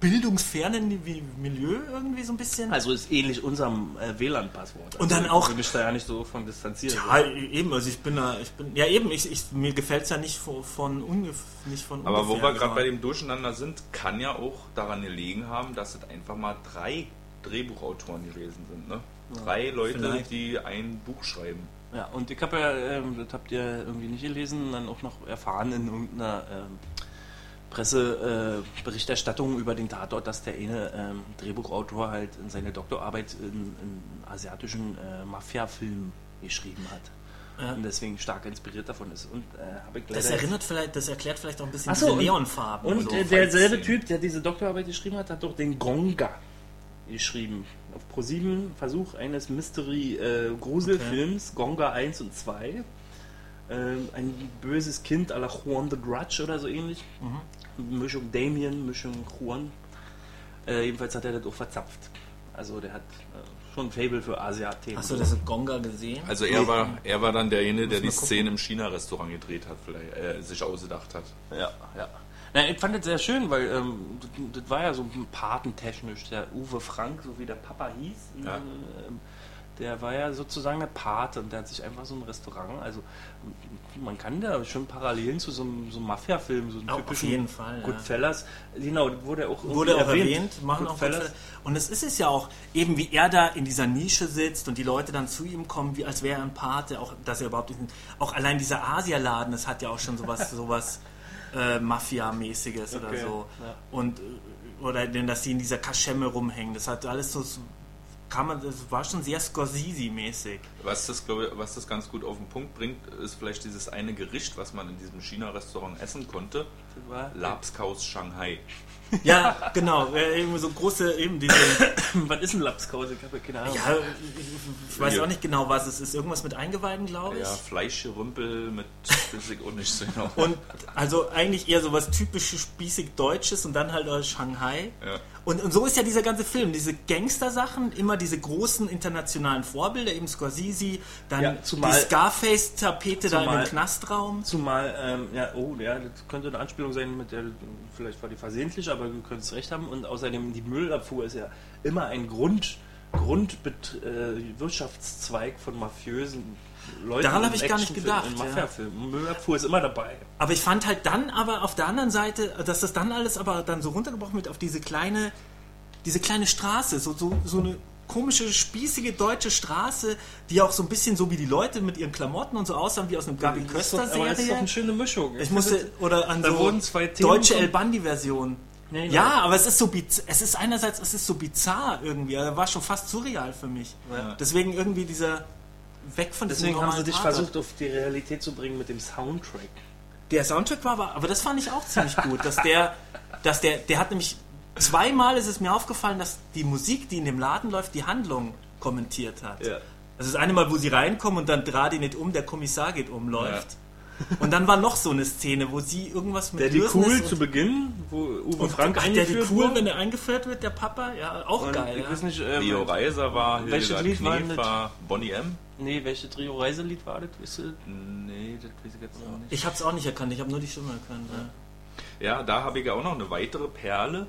[SPEAKER 2] Bildungsfernen wie- Milieu irgendwie so ein bisschen.
[SPEAKER 1] Also ist ähnlich unserem äh, WLAN-Passwort.
[SPEAKER 2] Und dann
[SPEAKER 1] also,
[SPEAKER 2] auch-
[SPEAKER 1] Ich will mich da ja nicht so von distanzieren.
[SPEAKER 2] ja, eben, also ich bin da, ich bin, ja eben, ich, ich, mir gefällt es ja nicht von, von, ungef nicht von
[SPEAKER 3] Aber wo
[SPEAKER 2] ungefähr,
[SPEAKER 3] wir gerade bei dem Durcheinander sind, kann ja auch daran gelegen haben, dass es einfach mal drei Drehbuchautoren gewesen sind. Ne? Drei Leute,
[SPEAKER 2] vielleicht.
[SPEAKER 3] die ein Buch schreiben.
[SPEAKER 1] Ja, und ich habe ja, ähm, das habt ihr irgendwie nicht gelesen, dann auch noch erfahren in irgendeiner ähm, Presseberichterstattung über den Tatort, dass der eine ähm, Drehbuchautor halt in seine Doktorarbeit in, in asiatischen äh, Mafia-Film geschrieben hat.
[SPEAKER 2] Ja.
[SPEAKER 1] Und deswegen stark inspiriert davon ist. Und äh,
[SPEAKER 2] Das erinnert vielleicht, das erklärt vielleicht auch ein bisschen
[SPEAKER 1] Ach so,
[SPEAKER 2] diese
[SPEAKER 1] und-
[SPEAKER 2] Neonfarben.
[SPEAKER 1] Und
[SPEAKER 2] so.
[SPEAKER 1] äh, derselbe. Typ, der diese Doktorarbeit geschrieben hat, hat doch den Gonga geschrieben. Auf ProSieben Versuch eines Mystery-Gruselfilms, Gonga 1 und 2. Ähm, ein böses Kind à la Juan the Grudge oder so ähnlich. Mischung Damien, Mischung Juan. Äh, jedenfalls hat er das auch verzapft. Also der hat äh, schon ein Fable für Asia-Themen.
[SPEAKER 2] Hast du das in Gonga gesehen?
[SPEAKER 3] Also er war, er war dann derjenige, der die. Szene im China-Restaurant gedreht hat, vielleicht äh, sich ausgedacht hat.
[SPEAKER 1] Ja, ja. Na, ich fand das sehr schön, weil ähm, das, das war ja so patentechnisch. Der Uwe Frank, so wie der Papa hieß,
[SPEAKER 3] Ja.
[SPEAKER 1] ähm, der war ja sozusagen der Pate und der hat sich einfach so ein Restaurant, also man kann da schon Parallelen zu so einem, so einem Mafia-Film, so einem
[SPEAKER 2] Auf
[SPEAKER 1] typischen
[SPEAKER 2] jeden Fall, ja.
[SPEAKER 1] Goodfellas, genau, wurde auch
[SPEAKER 2] Wurde auch
[SPEAKER 1] irgendwie
[SPEAKER 2] erwähnt, machen auch
[SPEAKER 1] Goodfellas.
[SPEAKER 2] Goodfellas. Und es ist es ja auch, eben wie er da in dieser Nische sitzt und die Leute dann zu ihm kommen, wie als wäre er ein Pate, auch dass er überhaupt nicht, auch allein dieser Asialaden, das hat ja auch schon sowas, [LAUGHS] sowas äh, Mafia-mäßiges oder
[SPEAKER 1] Okay,
[SPEAKER 2] so.
[SPEAKER 1] ja.
[SPEAKER 2] Und äh, oder denn, dass sie in dieser Kaschemme rumhängen, das hat alles so kann man, das war schon sehr Scorsese-mäßig.
[SPEAKER 3] Was das, glaube ich, was das ganz gut auf den Punkt bringt, ist vielleicht dieses eine Gericht, was man in diesem China-Restaurant essen konnte.
[SPEAKER 1] Das war-
[SPEAKER 3] Labskaus Shanghai.
[SPEAKER 2] Ja, genau, äh, eben so große, eben diese, [COUGHS]
[SPEAKER 1] Was ist ein Lapskaus? Ich habe ja keine Ahnung.
[SPEAKER 2] ja, ich, weiß auch nicht genau, was es ist, irgendwas mit Eingeweiden, glaube ich.
[SPEAKER 3] Ja, Fleischgerümpel mit, ich auch nicht so genau.
[SPEAKER 2] Und also eigentlich eher so was typisches spießig Deutsches und dann halt äh, Shanghai.
[SPEAKER 3] Ja.
[SPEAKER 2] Und, und so ist ja dieser ganze Film, diese Gangster-Sachen, immer diese großen internationalen Vorbilder, eben Scorsese, dann
[SPEAKER 1] Ja, zumal-
[SPEAKER 2] die Scarface-Tapete da im Knastraum.
[SPEAKER 1] Zumal, ähm, ja, oh, ja, das könnte eine Anspielung sein, mit der vielleicht war die versehentlich, aber du könntest recht haben. Und außerdem, die Müllabfuhr ist ja immer ein Grund, Grundbet äh, von mafiösen Leuten.
[SPEAKER 2] Daran
[SPEAKER 1] in
[SPEAKER 2] hab ich gar nicht gedacht,
[SPEAKER 1] In
[SPEAKER 2] ja.
[SPEAKER 1] Mafiafilmen. Müllabfuhr ist immer dabei.
[SPEAKER 2] Aber ich fand halt dann aber auf der anderen Seite, dass das dann alles aber dann so runtergebrochen wird auf diese kleine, diese kleine Straße, so, so, so eine komische, spießige deutsche Straße, die auch so ein bisschen so wie die Leute mit ihren Klamotten und so aussahen wie aus einer Gabi
[SPEAKER 1] doch- aber das ist doch
[SPEAKER 2] Köster-Serie.
[SPEAKER 1] eine schöne Mischung.
[SPEAKER 2] Ich musste, oder an
[SPEAKER 1] Da
[SPEAKER 2] so deutsche El Bandi-Version.
[SPEAKER 1] Nee, nee.
[SPEAKER 2] Ja, aber es ist so biz es ist einerseits, es ist so bizarr irgendwie, er war schon fast surreal für mich.
[SPEAKER 3] Ja.
[SPEAKER 2] Deswegen irgendwie dieser weg von
[SPEAKER 1] Deswegen haben sie dich versucht, auf die Realität zu bringen mit dem Soundtrack.
[SPEAKER 2] Der Soundtrack war aber, aber das fand ich auch ziemlich gut, dass der, dass der, der hat nämlich zweimal ist es mir aufgefallen, dass die Musik, die in dem Laden läuft, die Handlung kommentiert hat.
[SPEAKER 1] Ja.
[SPEAKER 2] Also das eine Mal, wo sie reinkommen und dann dreh die nicht um, der Kommissar geht um, läuft. Und dann war noch so eine Szene, wo sie irgendwas mit
[SPEAKER 1] Der die
[SPEAKER 2] Lösen
[SPEAKER 1] cool zu Beginn, wo Uwe
[SPEAKER 2] und
[SPEAKER 1] Frank
[SPEAKER 2] ach, der die
[SPEAKER 1] eingeführt
[SPEAKER 2] cool,
[SPEAKER 1] wurde.
[SPEAKER 2] wenn er eingeführt wird, der Papa, ja, auch
[SPEAKER 1] Und
[SPEAKER 2] geil.
[SPEAKER 1] Ich
[SPEAKER 2] Ja.
[SPEAKER 1] weiß nicht, äh,
[SPEAKER 3] Leo Reiser war,
[SPEAKER 1] Welches
[SPEAKER 3] Hildegard
[SPEAKER 1] Lied war
[SPEAKER 3] war Bonnie M.
[SPEAKER 1] Nee, welche Trio Reiselied war das? Weißt du?
[SPEAKER 3] Nee, das weiß ich jetzt auch nicht.
[SPEAKER 2] Ich hab's auch nicht erkannt, ich habe nur die Stimme erkannt. Ja.
[SPEAKER 3] Ja, da habe ich auch noch eine weitere Perle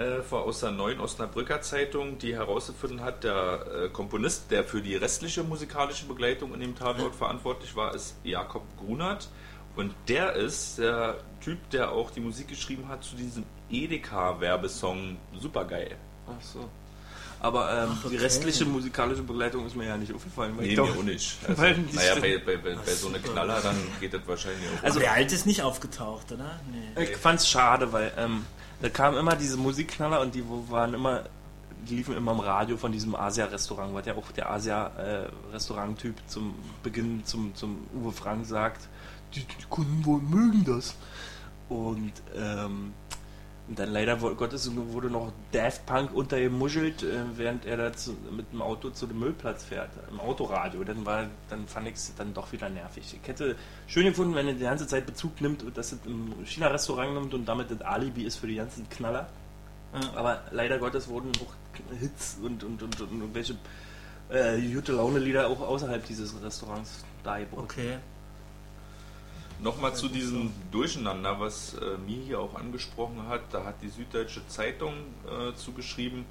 [SPEAKER 3] äh, aus der neuen Osnabrücker Zeitung, die herausgefunden hat, der äh, Komponist, der für die restliche musikalische Begleitung in dem Tatort verantwortlich war, ist Jakob Grunert. Und der ist der Typ, der auch die Musik geschrieben hat zu diesem Edeka-Werbesong Supergeil.
[SPEAKER 1] Ach so. Aber ähm, die
[SPEAKER 2] okay.
[SPEAKER 1] restliche musikalische Begleitung ist mir ja nicht aufgefallen. Weil
[SPEAKER 3] Nee,
[SPEAKER 1] ich
[SPEAKER 3] mir
[SPEAKER 1] doch-
[SPEAKER 3] auch nicht. [LAUGHS] Also,
[SPEAKER 1] Weil die
[SPEAKER 3] naja, bei, bei, bei, bei so einer Knaller, dann geht das wahrscheinlich auch.
[SPEAKER 1] Also-
[SPEAKER 2] der Alte ist nicht aufgetaucht, oder? Nee.
[SPEAKER 1] Ich fand's schade, weil ähm, da kamen immer diese Musikknaller und die wo- waren immer, die liefen immer im Radio von diesem Asia-Restaurant, was ja auch der Asia-Restaurant-Typ zum Beginn zum, zum Uwe Frank sagt, die, die Kunden wohl mögen das. Und, ähm, und dann leider Gottes wurde noch Daft Punk untergemuschelt, äh, während er da zu, mit dem Auto zu dem Müllplatz fährt, im Autoradio. Dann war, dann fand ich es dann doch wieder nervig. Ich hätte schön gefunden, wenn er die ganze Zeit Bezug nimmt und das im China-Restaurant nimmt und damit das Alibi ist für die ganzen Knaller.
[SPEAKER 2] Ja.
[SPEAKER 1] Aber leider Gottes wurden auch Hits und, und, und, und irgendwelche äh, gute Laune-Lieder auch außerhalb dieses Restaurants dargeboten.
[SPEAKER 2] Okay.
[SPEAKER 3] Nochmal zu diesem Durcheinander, was äh, mir hier auch angesprochen hat. Da hat die Süddeutsche Zeitung äh, zugeschrieben,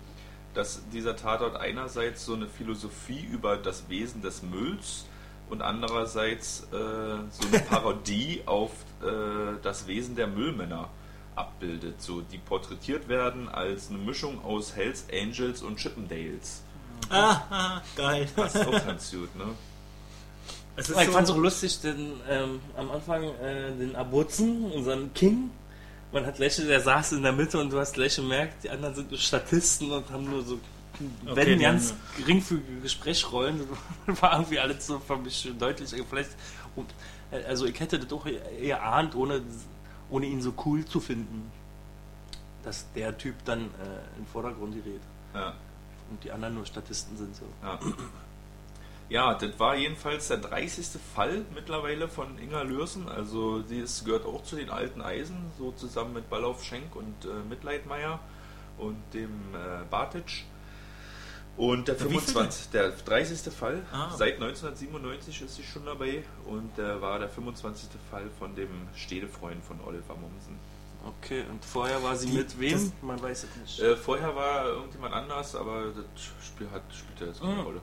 [SPEAKER 3] dass dieser Tatort einerseits so eine Philosophie über das Wesen des Mülls und andererseits äh, so eine Parodie [LAUGHS] auf äh, das Wesen der Müllmänner abbildet, so die porträtiert werden als eine Mischung aus Hells Angels und Chippendales.
[SPEAKER 2] Ah, ah, [LAUGHS] geil.
[SPEAKER 3] Das ist auch ganz gut, ne?
[SPEAKER 2] Es ist
[SPEAKER 1] Aber ich
[SPEAKER 2] so-
[SPEAKER 1] fand es auch lustig, denn ähm, am Anfang äh, den Abruzzen, unseren King, man hat Lächle, der saß in der Mitte und du hast gleich gemerkt, die anderen sind nur Statisten und haben nur so,
[SPEAKER 2] Okay,
[SPEAKER 1] wenn ganz geringfügige Gesprächsrollen, [LAUGHS] war irgendwie alles so für mich deutlich. Und, äh, also ich hätte das doch eher ahnt, ohne, ohne ihn so cool zu finden, dass der Typ dann äh, im Vordergrund gerät
[SPEAKER 3] Ja.
[SPEAKER 1] und die anderen nur Statisten sind. So.
[SPEAKER 3] Ja. Ja, das war jedenfalls der 30. Fall mittlerweile von Inga Lürsen. Also sie ist, gehört auch zu den alten Eisen, so zusammen mit Ballauf Schenk und äh, Mitleidmeier und dem äh, Bartic. Und der
[SPEAKER 2] Ja, wie
[SPEAKER 3] 25. der 30. Fall,
[SPEAKER 2] Ah.
[SPEAKER 3] seit 1997 ist sie schon dabei und der war der 25. Fall von dem Städtefreund von Oliver Mommsen.
[SPEAKER 1] Okay, und vorher war sie
[SPEAKER 2] Die-
[SPEAKER 1] mit wem?
[SPEAKER 2] das-
[SPEAKER 1] Man weiß es nicht.
[SPEAKER 3] Äh, vorher war irgendjemand anders, aber das Spiel hat, spielt ja jetzt keine
[SPEAKER 1] Mhm.
[SPEAKER 3] Rolle.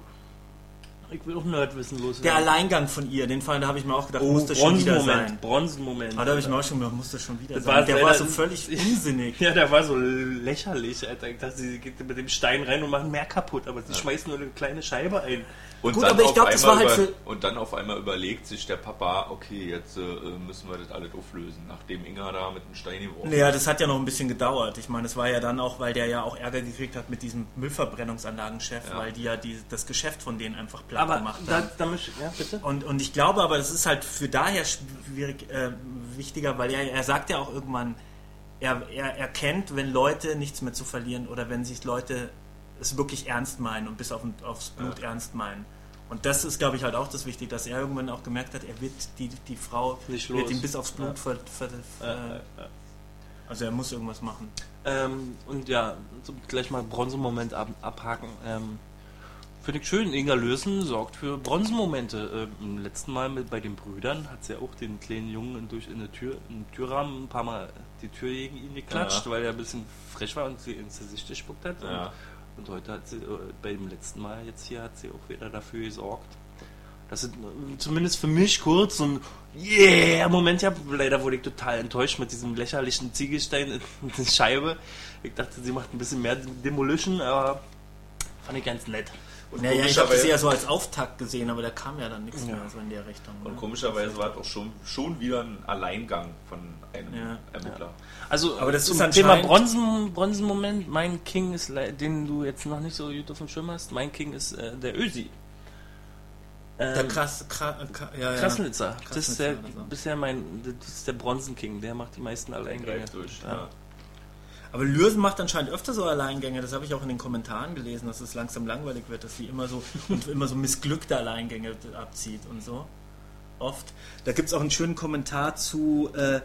[SPEAKER 1] Ich will auch Nerdwissen los.
[SPEAKER 2] Der Alleingang von ihr, den Fall, da habe ich mir auch gedacht,
[SPEAKER 1] oh,
[SPEAKER 2] muss das schon wieder sein.
[SPEAKER 1] Bronzenmoment.
[SPEAKER 2] Aber da habe ich mir auch schon gedacht, muss das schon wieder
[SPEAKER 1] Das
[SPEAKER 2] sein.
[SPEAKER 1] war
[SPEAKER 2] der war so völlig [LAUGHS] unsinnig.
[SPEAKER 1] Ja, der war so lächerlich, Alter. Ich dachte, sie geht mit dem Stein rein und machen mehr kaputt, aber sie schmeißen nur eine kleine Scheibe ein.
[SPEAKER 3] Und
[SPEAKER 2] Gut,
[SPEAKER 3] dann
[SPEAKER 2] aber ich
[SPEAKER 3] auf
[SPEAKER 2] glaub, das
[SPEAKER 3] einmal
[SPEAKER 2] war halt
[SPEAKER 3] über-
[SPEAKER 2] für-
[SPEAKER 3] Und dann auf einmal überlegt sich der Papa, okay, jetzt äh, müssen wir das alles auflösen, nachdem Inga da mit dem Stein geworfen
[SPEAKER 2] Naja, das hat ja noch ein bisschen gedauert. Ich meine, das war ja dann auch, weil der ja auch Ärger gekriegt hat mit diesem Müllverbrennungsanlagenchef,
[SPEAKER 3] Ja.
[SPEAKER 2] weil die ja die, das Geschäft von denen einfach platt
[SPEAKER 1] Aber
[SPEAKER 2] gemacht
[SPEAKER 1] da,
[SPEAKER 2] haben.
[SPEAKER 1] da möchte ja, bitte?
[SPEAKER 2] Und, und ich glaube aber, das ist halt für daher schwierig, äh, wichtiger, weil er, er sagt ja auch irgendwann, er, er erkennt, wenn Leute nichts mehr zu verlieren oder wenn sich Leute es wirklich ernst meinen und bis auf, aufs Blut ernst meinen. Und das ist, glaube ich, halt auch das Wichtige, dass er irgendwann auch gemerkt hat, er wird die, die Frau
[SPEAKER 1] Nicht
[SPEAKER 2] wird
[SPEAKER 1] los.
[SPEAKER 2] ihm bis aufs Blut
[SPEAKER 1] Ja.
[SPEAKER 2] ver, ver,
[SPEAKER 1] äh,
[SPEAKER 2] äh. also er muss irgendwas machen.
[SPEAKER 1] Ähm, und ja, gleich mal Bronzemoment ab, abhaken. Ähm, Finde ich schön, Inga Lösen sorgt für Bronzenmomente. Ähm, Im letzten Mal mit, bei den Brüdern hat sie ja auch den kleinen Jungen durch in der Tür, in den Türrahmen ein paar Mal die Tür gegen ihn geklatscht,
[SPEAKER 3] Ja.
[SPEAKER 1] weil er ein bisschen frech war und sie ins Gesicht gespuckt hat.
[SPEAKER 3] Ja.
[SPEAKER 1] Und, und heute hat sie, äh, bei dem letzten Mal jetzt hier, hat sie auch wieder dafür gesorgt. Das ist äh, zumindest für mich kurz so ein Yeah-Moment. Ja, leider wurde ich total enttäuscht mit diesem lächerlichen Ziegelstein in [LAUGHS] die Scheibe. Ich dachte, sie macht ein bisschen mehr Demolition, aber fand ich ganz nett.
[SPEAKER 3] Und
[SPEAKER 2] Naja, ich habe das eher so als Auftakt gesehen, aber da kam ja dann nichts
[SPEAKER 1] Ja.
[SPEAKER 2] mehr so in der Richtung.
[SPEAKER 3] Und
[SPEAKER 2] ne?
[SPEAKER 3] komischerweise war es auch schon, schon wieder ein Alleingang von einem
[SPEAKER 2] Ja.
[SPEAKER 3] Ermittler.
[SPEAKER 1] Also
[SPEAKER 2] Aber das
[SPEAKER 1] zum
[SPEAKER 2] ist
[SPEAKER 1] Thema Bronzen, Bronzenmoment, mein King ist, den du jetzt noch nicht so gut auf dem Schirm hast, mein King ist äh, der Ösi.
[SPEAKER 2] Der
[SPEAKER 1] Ähm,
[SPEAKER 2] krass, krass, ja, ja.
[SPEAKER 1] Krasnitzer. Das ist der,
[SPEAKER 2] so.
[SPEAKER 1] bisher mein, das ist der Bronzenking, der macht die meisten Alleingänge.
[SPEAKER 3] Durch.
[SPEAKER 1] Ja.
[SPEAKER 2] Aber Lürsen macht anscheinend öfter so Alleingänge. Das habe ich auch in den Kommentaren gelesen, dass es langsam langweilig wird, dass sie immer so [LAUGHS] und immer so missglückte Alleingänge abzieht und so. Oft. Da gibt es auch einen schönen Kommentar zu äh,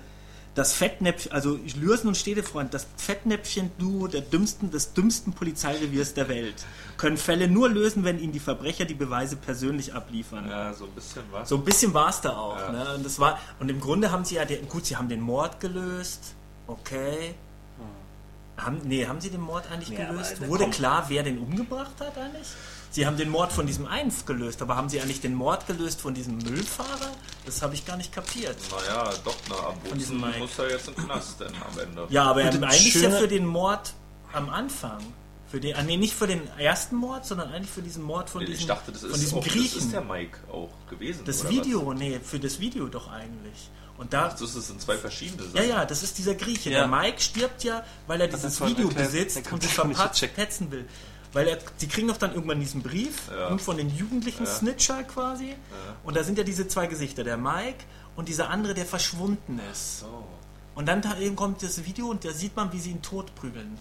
[SPEAKER 2] das Fettnäpfchen, also Lürsen und Städtefreund, das Fettnäpfchen-Duo der dümmsten, des dümmsten Polizeireviers der Welt. Können Fälle nur lösen, wenn ihnen die Verbrecher die Beweise persönlich abliefern.
[SPEAKER 3] ja, so ein bisschen was.
[SPEAKER 2] So ein bisschen war es da auch.
[SPEAKER 3] Ja.
[SPEAKER 2] Ne? Und, das war, und im Grunde haben sie ja, den, gut, sie haben den Mord gelöst. Okay. Haben, nee, haben sie den Mord eigentlich
[SPEAKER 1] Ja,
[SPEAKER 2] gelöst?
[SPEAKER 1] aber,
[SPEAKER 2] Wurde klar, wer den umgebracht hat eigentlich? Sie haben den Mord von diesem einen gelöst, aber haben sie eigentlich den Mord gelöst von diesem Müllfahrer? Das habe ich gar nicht kapiert.
[SPEAKER 3] Naja, doch, na, am muss er jetzt im Knast denn am Ende.
[SPEAKER 2] Ja, aber
[SPEAKER 1] das
[SPEAKER 2] eigentlich ja für den Mord am Anfang. Für den, ah, nee, nicht für den ersten Mord, sondern eigentlich für diesen Mord von
[SPEAKER 3] ich
[SPEAKER 2] diesem,
[SPEAKER 3] dachte, das
[SPEAKER 2] von
[SPEAKER 3] ist,
[SPEAKER 2] diesem
[SPEAKER 3] auch, das
[SPEAKER 2] Griechen.
[SPEAKER 3] ist der Mike auch gewesen.
[SPEAKER 2] Das
[SPEAKER 3] oder
[SPEAKER 2] Video, nee, für das Video doch eigentlich. Und da,
[SPEAKER 3] Was? Das in zwei verschiedene
[SPEAKER 2] Ja, ja, das ist dieser Grieche.
[SPEAKER 1] Ja.
[SPEAKER 2] Der Mike stirbt ja, weil er dieses
[SPEAKER 1] das vorhin
[SPEAKER 2] Video besitzt und sich verpatzt will. Weil er, die kriegen doch dann irgendwann diesen Brief
[SPEAKER 3] Ja.
[SPEAKER 2] von den jugendlichen
[SPEAKER 3] Ja.
[SPEAKER 2] Snitcher quasi. Und da sind ja diese zwei Gesichter, der Mike und dieser andere, der verschwunden ist.
[SPEAKER 3] So.
[SPEAKER 2] Und dann da eben kommt das Video und da sieht man, wie sie ihn totprügeln.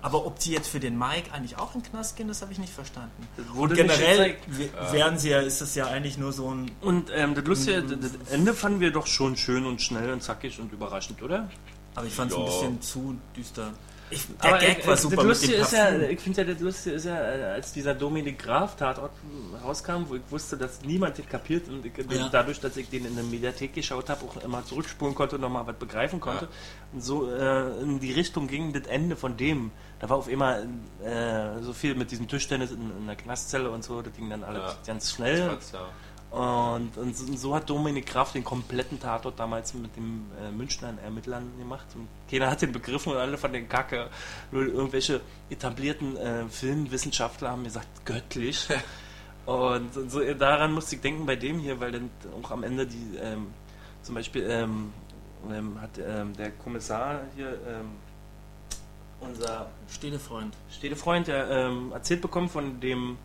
[SPEAKER 2] Aber ob sie jetzt für den Mike eigentlich auch in den Knast gehen, das habe ich nicht verstanden. und generell
[SPEAKER 1] gezeigt.
[SPEAKER 2] w- wären sie ja, ist das ja eigentlich nur so ein
[SPEAKER 1] Und ähm, das Lustige, das das Ende fanden wir doch schon schön und schnell und zackig und überraschend, oder?
[SPEAKER 2] Aber ich fand es ein
[SPEAKER 3] Ja.
[SPEAKER 2] bisschen zu düster. Ich, der
[SPEAKER 1] Aber
[SPEAKER 2] Gag
[SPEAKER 1] äh,
[SPEAKER 2] war
[SPEAKER 1] das
[SPEAKER 2] super mit
[SPEAKER 1] Lustige
[SPEAKER 2] dem
[SPEAKER 1] ist ja, ich finde ja, das Lustige ist ja, äh, als dieser Dominik Graf Tatort rauskam, wo ich wusste, dass niemand den kapiert und ich,
[SPEAKER 2] Ja.
[SPEAKER 1] dadurch, dass ich den in der Mediathek geschaut habe, auch immer zurückspulen konnte und nochmal was begreifen konnte, und so äh, in die Richtung ging das Ende von dem. Da war auf einmal äh, so viel mit diesem Tischtennis in, in der Knastzelle und so, das ging dann alles
[SPEAKER 3] Ja.
[SPEAKER 1] ganz schnell.
[SPEAKER 3] Ja.
[SPEAKER 1] Und, und so- hat Dominik Graf den kompletten Tatort damals mit den äh, Münchner Ermittlern gemacht. Und keiner hat den begriffen und alle von den Kacke. Nur irgendwelche etablierten äh, Filmwissenschaftler haben gesagt, göttlich. und, und so daran musste ich denken bei dem hier, weil dann auch am Ende die, ähm, zum Beispiel ähm, ähm, hat ähm, der Kommissar hier, ähm, unser
[SPEAKER 2] Städtefreund.
[SPEAKER 1] Städtefreund, der ähm, erzählt bekommen von dem,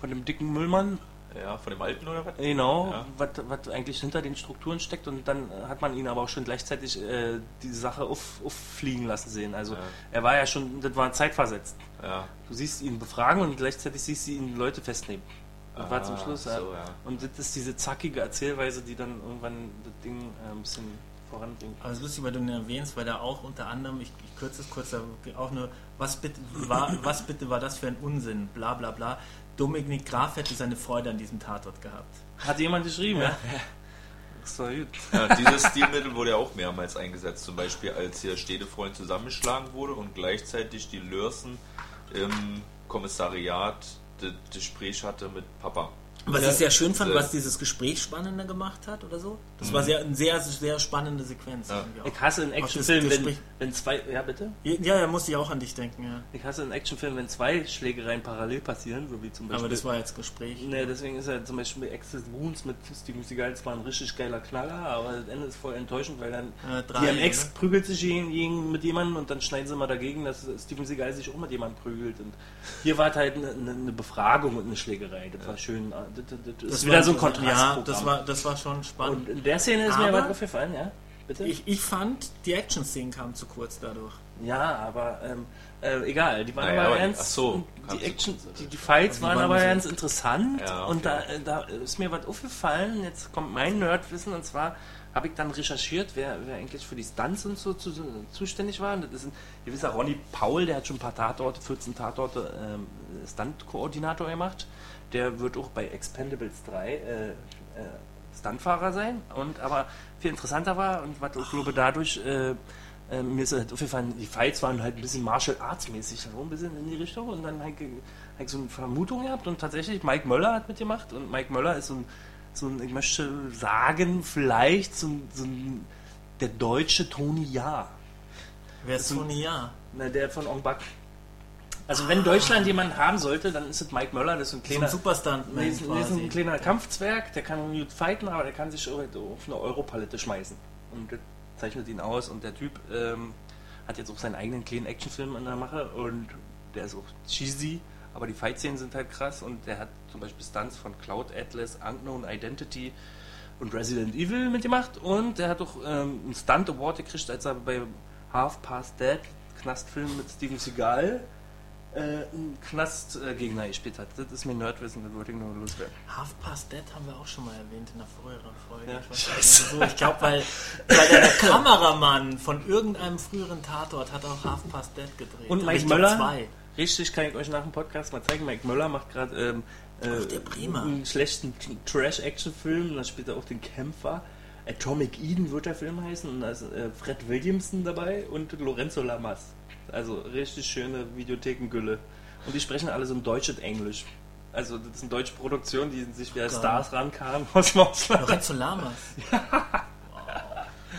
[SPEAKER 1] von dem dicken Müllmann,
[SPEAKER 3] Ja, von dem Alten oder was?
[SPEAKER 1] Genau,
[SPEAKER 3] Ja.
[SPEAKER 1] was, was eigentlich hinter den Strukturen steckt und dann hat man ihn aber auch schon gleichzeitig äh, die Sache auf, auffliegen lassen sehen. Also
[SPEAKER 3] Ja.
[SPEAKER 1] er war ja schon, das war zeitversetzt.
[SPEAKER 3] Ja.
[SPEAKER 1] Du siehst ihn befragen und gleichzeitig siehst du ihn Leute festnehmen. Das war zum
[SPEAKER 3] Ah,
[SPEAKER 1] Schluss.
[SPEAKER 3] so,
[SPEAKER 1] ja.
[SPEAKER 3] ja.
[SPEAKER 1] Und das ist diese zackige Erzählweise, die dann irgendwann das Ding äh, ein bisschen voranbringt.
[SPEAKER 2] Aber es ist lustig, weil du ihn erwähnst, weil da auch unter anderem, ich, ich kürze es kurz, da auch nur, was bitte, war, was bitte war das für ein Unsinn, bla bla bla. Dominik Graf hätte seine Freude an diesem Tatort gehabt.
[SPEAKER 1] Hat jemand geschrieben, ja? Das war gut.
[SPEAKER 3] Ja, dieses Stilmittel wurde ja auch mehrmals eingesetzt, zum Beispiel als hier Städtefreund zusammengeschlagen wurde und gleichzeitig die Lürsen im Kommissariat das Gespräch hatte mit Papa.
[SPEAKER 2] Was
[SPEAKER 3] Ja,
[SPEAKER 2] ich sehr schön fand,
[SPEAKER 3] äh,
[SPEAKER 2] was dieses Gespräch spannender gemacht hat oder so. Das war sehr, eine sehr, sehr spannende Sequenz.
[SPEAKER 3] Ja.
[SPEAKER 1] Ich hasse
[SPEAKER 2] das
[SPEAKER 1] Actionfilmen, wenn, wenn zwei. Ja, bitte?
[SPEAKER 2] Ja, ja, musste ich auch an dich denken, ja.
[SPEAKER 1] Ich hasse in Actionfilmen, wenn zwei Schlägereien parallel passieren, so wie zum Beispiel.
[SPEAKER 2] Aber das war jetzt Gespräch.
[SPEAKER 1] Ne, deswegen ist ja zum Beispiel Access Wounds mit Steven Seagal zwar ein richtig geiler Knaller, aber das Ende ist voll enttäuschend, weil dann
[SPEAKER 2] Äh, drei,
[SPEAKER 1] DMX
[SPEAKER 2] oder?
[SPEAKER 1] prügelt sich gegen, mit jemandem und dann schneiden sie mal dagegen, dass Steven Seagal sich auch mit jemandem prügelt. Und hier war halt eine, eine, eine Befragung und eine Schlägerei. Das war schön. Das, das, wieder
[SPEAKER 2] war
[SPEAKER 1] so ein. Kontrast.
[SPEAKER 2] Ja, das war, das war schon spannend.
[SPEAKER 1] und in der Szene ist mir
[SPEAKER 2] Aber-
[SPEAKER 1] aber aufgefallen, ja? Bitte?
[SPEAKER 2] ich, ich fand, die Action-Szenen kamen zu kurz dadurch.
[SPEAKER 1] Ja, aber ähm, äh, egal, die waren
[SPEAKER 3] Naja,
[SPEAKER 1] aber
[SPEAKER 3] aber-
[SPEAKER 1] ganz.
[SPEAKER 3] ach so,
[SPEAKER 1] die Action, die, die Fights
[SPEAKER 2] Die
[SPEAKER 1] waren
[SPEAKER 2] waren
[SPEAKER 1] aber
[SPEAKER 2] so-
[SPEAKER 1] ganz interessant
[SPEAKER 3] Ja, okay.
[SPEAKER 1] und da, da ist mir was aufgefallen. Jetzt kommt mein Nerdwissen und zwar habe ich dann recherchiert, wer, wer eigentlich für die Stunts und so zu, zuständig war. Und das ist ein gewisser Ronny Paul, der hat schon ein paar Tatorte, 14 Tatorte ähm, Stunt-Koordinator gemacht. Der wird auch bei Expendables 3 äh, äh, Stuntfahrer sein. Und aber viel interessanter war und was ich glaube dadurch äh, äh, mir ist halt aufgefallen, die Fights waren halt ein bisschen Martial Arts mäßig, so ein bisschen in die Richtung und dann habe ich, hab ich so eine Vermutung gehabt und tatsächlich Mike Möller hat mitgemacht und Mike Möller ist so ein, so ein ich möchte sagen, vielleicht so ein, so ein der deutsche Tony Ja.
[SPEAKER 2] Wer ist Tony Ja?
[SPEAKER 1] Na, der von Ong Bak. Also wenn Deutschland jemanden haben sollte, dann ist es Mike Möller, das ist ein
[SPEAKER 2] So
[SPEAKER 1] kleiner,
[SPEAKER 2] ein Superstuntman
[SPEAKER 1] Nee, ist, ist ein kleiner Kampfzwerg, der kann gut fighten, aber der kann sich auf eine Europalette schmeißen. Und das zeichnet ihn aus. Und der Typ ähm, hat jetzt auch seinen eigenen kleinen Actionfilm in der Mache und der ist auch cheesy, aber die Fight-Szenen sind halt krass. Und der hat zum Beispiel Stunts von Cloud Atlas, Unknown Identity und Resident Evil mitgemacht. Und der hat auch ähm, einen Stunt Award gekriegt, als er bei Half Past Dead, Knastfilm mit Steven Seagal, äh, einen Knastgegner gespielt hat. Das ist mir Nerdwissen, das wollte ich nur loswerden.
[SPEAKER 2] Half Past Dead haben wir auch schon mal erwähnt in der früheren Folge.
[SPEAKER 1] Ja.
[SPEAKER 2] Ich, mehr wieso. ich glaube, weil, weil der [LAUGHS] Kameramann von irgendeinem früheren Tatort hat auch Half Past Dead gedreht.
[SPEAKER 1] Und Mike Möller?
[SPEAKER 2] Zwei.
[SPEAKER 1] Richtig, kann ich euch nach dem Podcast mal zeigen. Mike Möller macht gerade ähm, äh, einen schlechten Trash-Action-Film. Da spielt er auch den Kämpfer. Atomic Eden wird der Film heißen. Und da ist äh, Fred Williamson dabei und Lorenzo Lamas. Also richtig schöne Videothekengülle. Und die sprechen alle so in Deutsch und Englisch. Also das ist eine deutsche Produktion, die sich wie Stars rankamen [LAUGHS] aus dem Ausland.
[SPEAKER 2] Lorenzo Lamas. [LAUGHS]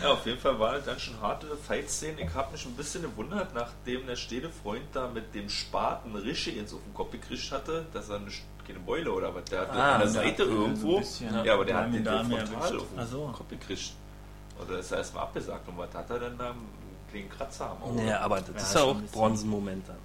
[SPEAKER 3] Ja, auf jeden Fall war das dann schon harte Fight-Szenen. Ich habe mich ein bisschen gewundert, nachdem der Städtefreund da mit dem Spaten Rische ins auf den Kopf gekriegt hatte, dass er eine, keine Beule oder was, der hatte
[SPEAKER 1] Ah,
[SPEAKER 3] an der Seite irgendwo.
[SPEAKER 2] bisschen.
[SPEAKER 3] ja, aber der hat den den frontal auf den
[SPEAKER 2] so.
[SPEAKER 3] Kopf gekriegt. Oder ist er erstmal abgesagt und was hat er denn da? Kleinen Kratzer am Auge.
[SPEAKER 1] Ja, aber das
[SPEAKER 2] Ja,
[SPEAKER 1] ist ja auch. Bronzenmoment dann.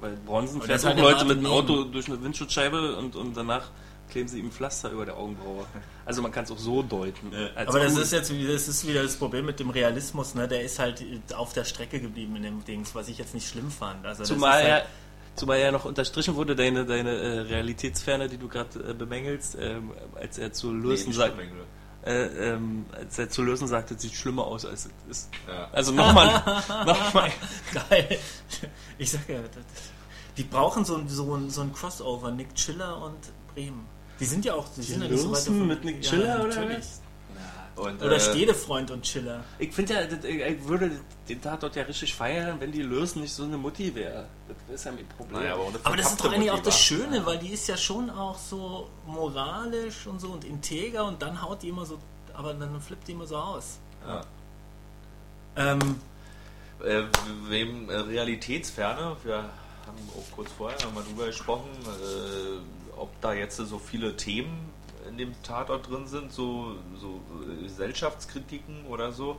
[SPEAKER 1] Weil Bronzen fährt auch Leute mit dem Auto durch eine Windschutzscheibe und, und danach kleben sie ihm Pflaster über der Augenbraue. Also man kann es auch so deuten. als
[SPEAKER 2] Aber das ist jetzt das ist wieder das Problem mit dem Realismus, ne? Der ist halt auf der Strecke geblieben in dem Dings, was ich jetzt nicht schlimm fand. Also
[SPEAKER 1] Zumal ja,
[SPEAKER 2] halt,
[SPEAKER 1] zumal ja noch unterstrichen wurde, deine, deine äh, Realitätsferne, die du gerade äh, bemängelst, ähm, als er zu
[SPEAKER 3] Nee,
[SPEAKER 1] Lürsen
[SPEAKER 3] nicht
[SPEAKER 1] sagt,
[SPEAKER 3] Stimmengle.
[SPEAKER 1] Äh, ähm, als er zu Lürsen sagt, es sieht schlimmer aus als es ist.
[SPEAKER 3] Ja.
[SPEAKER 1] Also nochmal, [LAUGHS] nochmal.
[SPEAKER 2] geil. Ich sag ja, das, die brauchen so, ein- so, ein, so ein Crossover, Nick Chiller und Bremen. Die sind ja auch, die, sind ja nicht so weit davon-
[SPEAKER 1] mit Nick
[SPEAKER 2] Ja,
[SPEAKER 1] Chiller oder
[SPEAKER 2] natürlich.
[SPEAKER 1] was?
[SPEAKER 3] Und,
[SPEAKER 2] Oder
[SPEAKER 3] äh,
[SPEAKER 2] Stedefreund und Chiller.
[SPEAKER 1] Ich finde ja, das- ich würde den Tatort ja richtig feiern, wenn die Lürsen nicht so eine Mutti wäre. Das ist ja mein Problem.
[SPEAKER 3] Naja, aber,
[SPEAKER 2] Aber das ist doch eigentlich auch das. Schöne, weil die ist ja schon auch so moralisch und so und integer und dann haut die immer so, aber dann flippt die immer so aus.
[SPEAKER 3] Ja.
[SPEAKER 2] Ähm,
[SPEAKER 3] Äh, wem äh, Realitätsferne, wir haben auch kurz vorher nochmal drüber gesprochen, äh, ob da jetzt so viele Themen in dem Tatort drin sind, so, so äh, Gesellschaftskritiken oder so.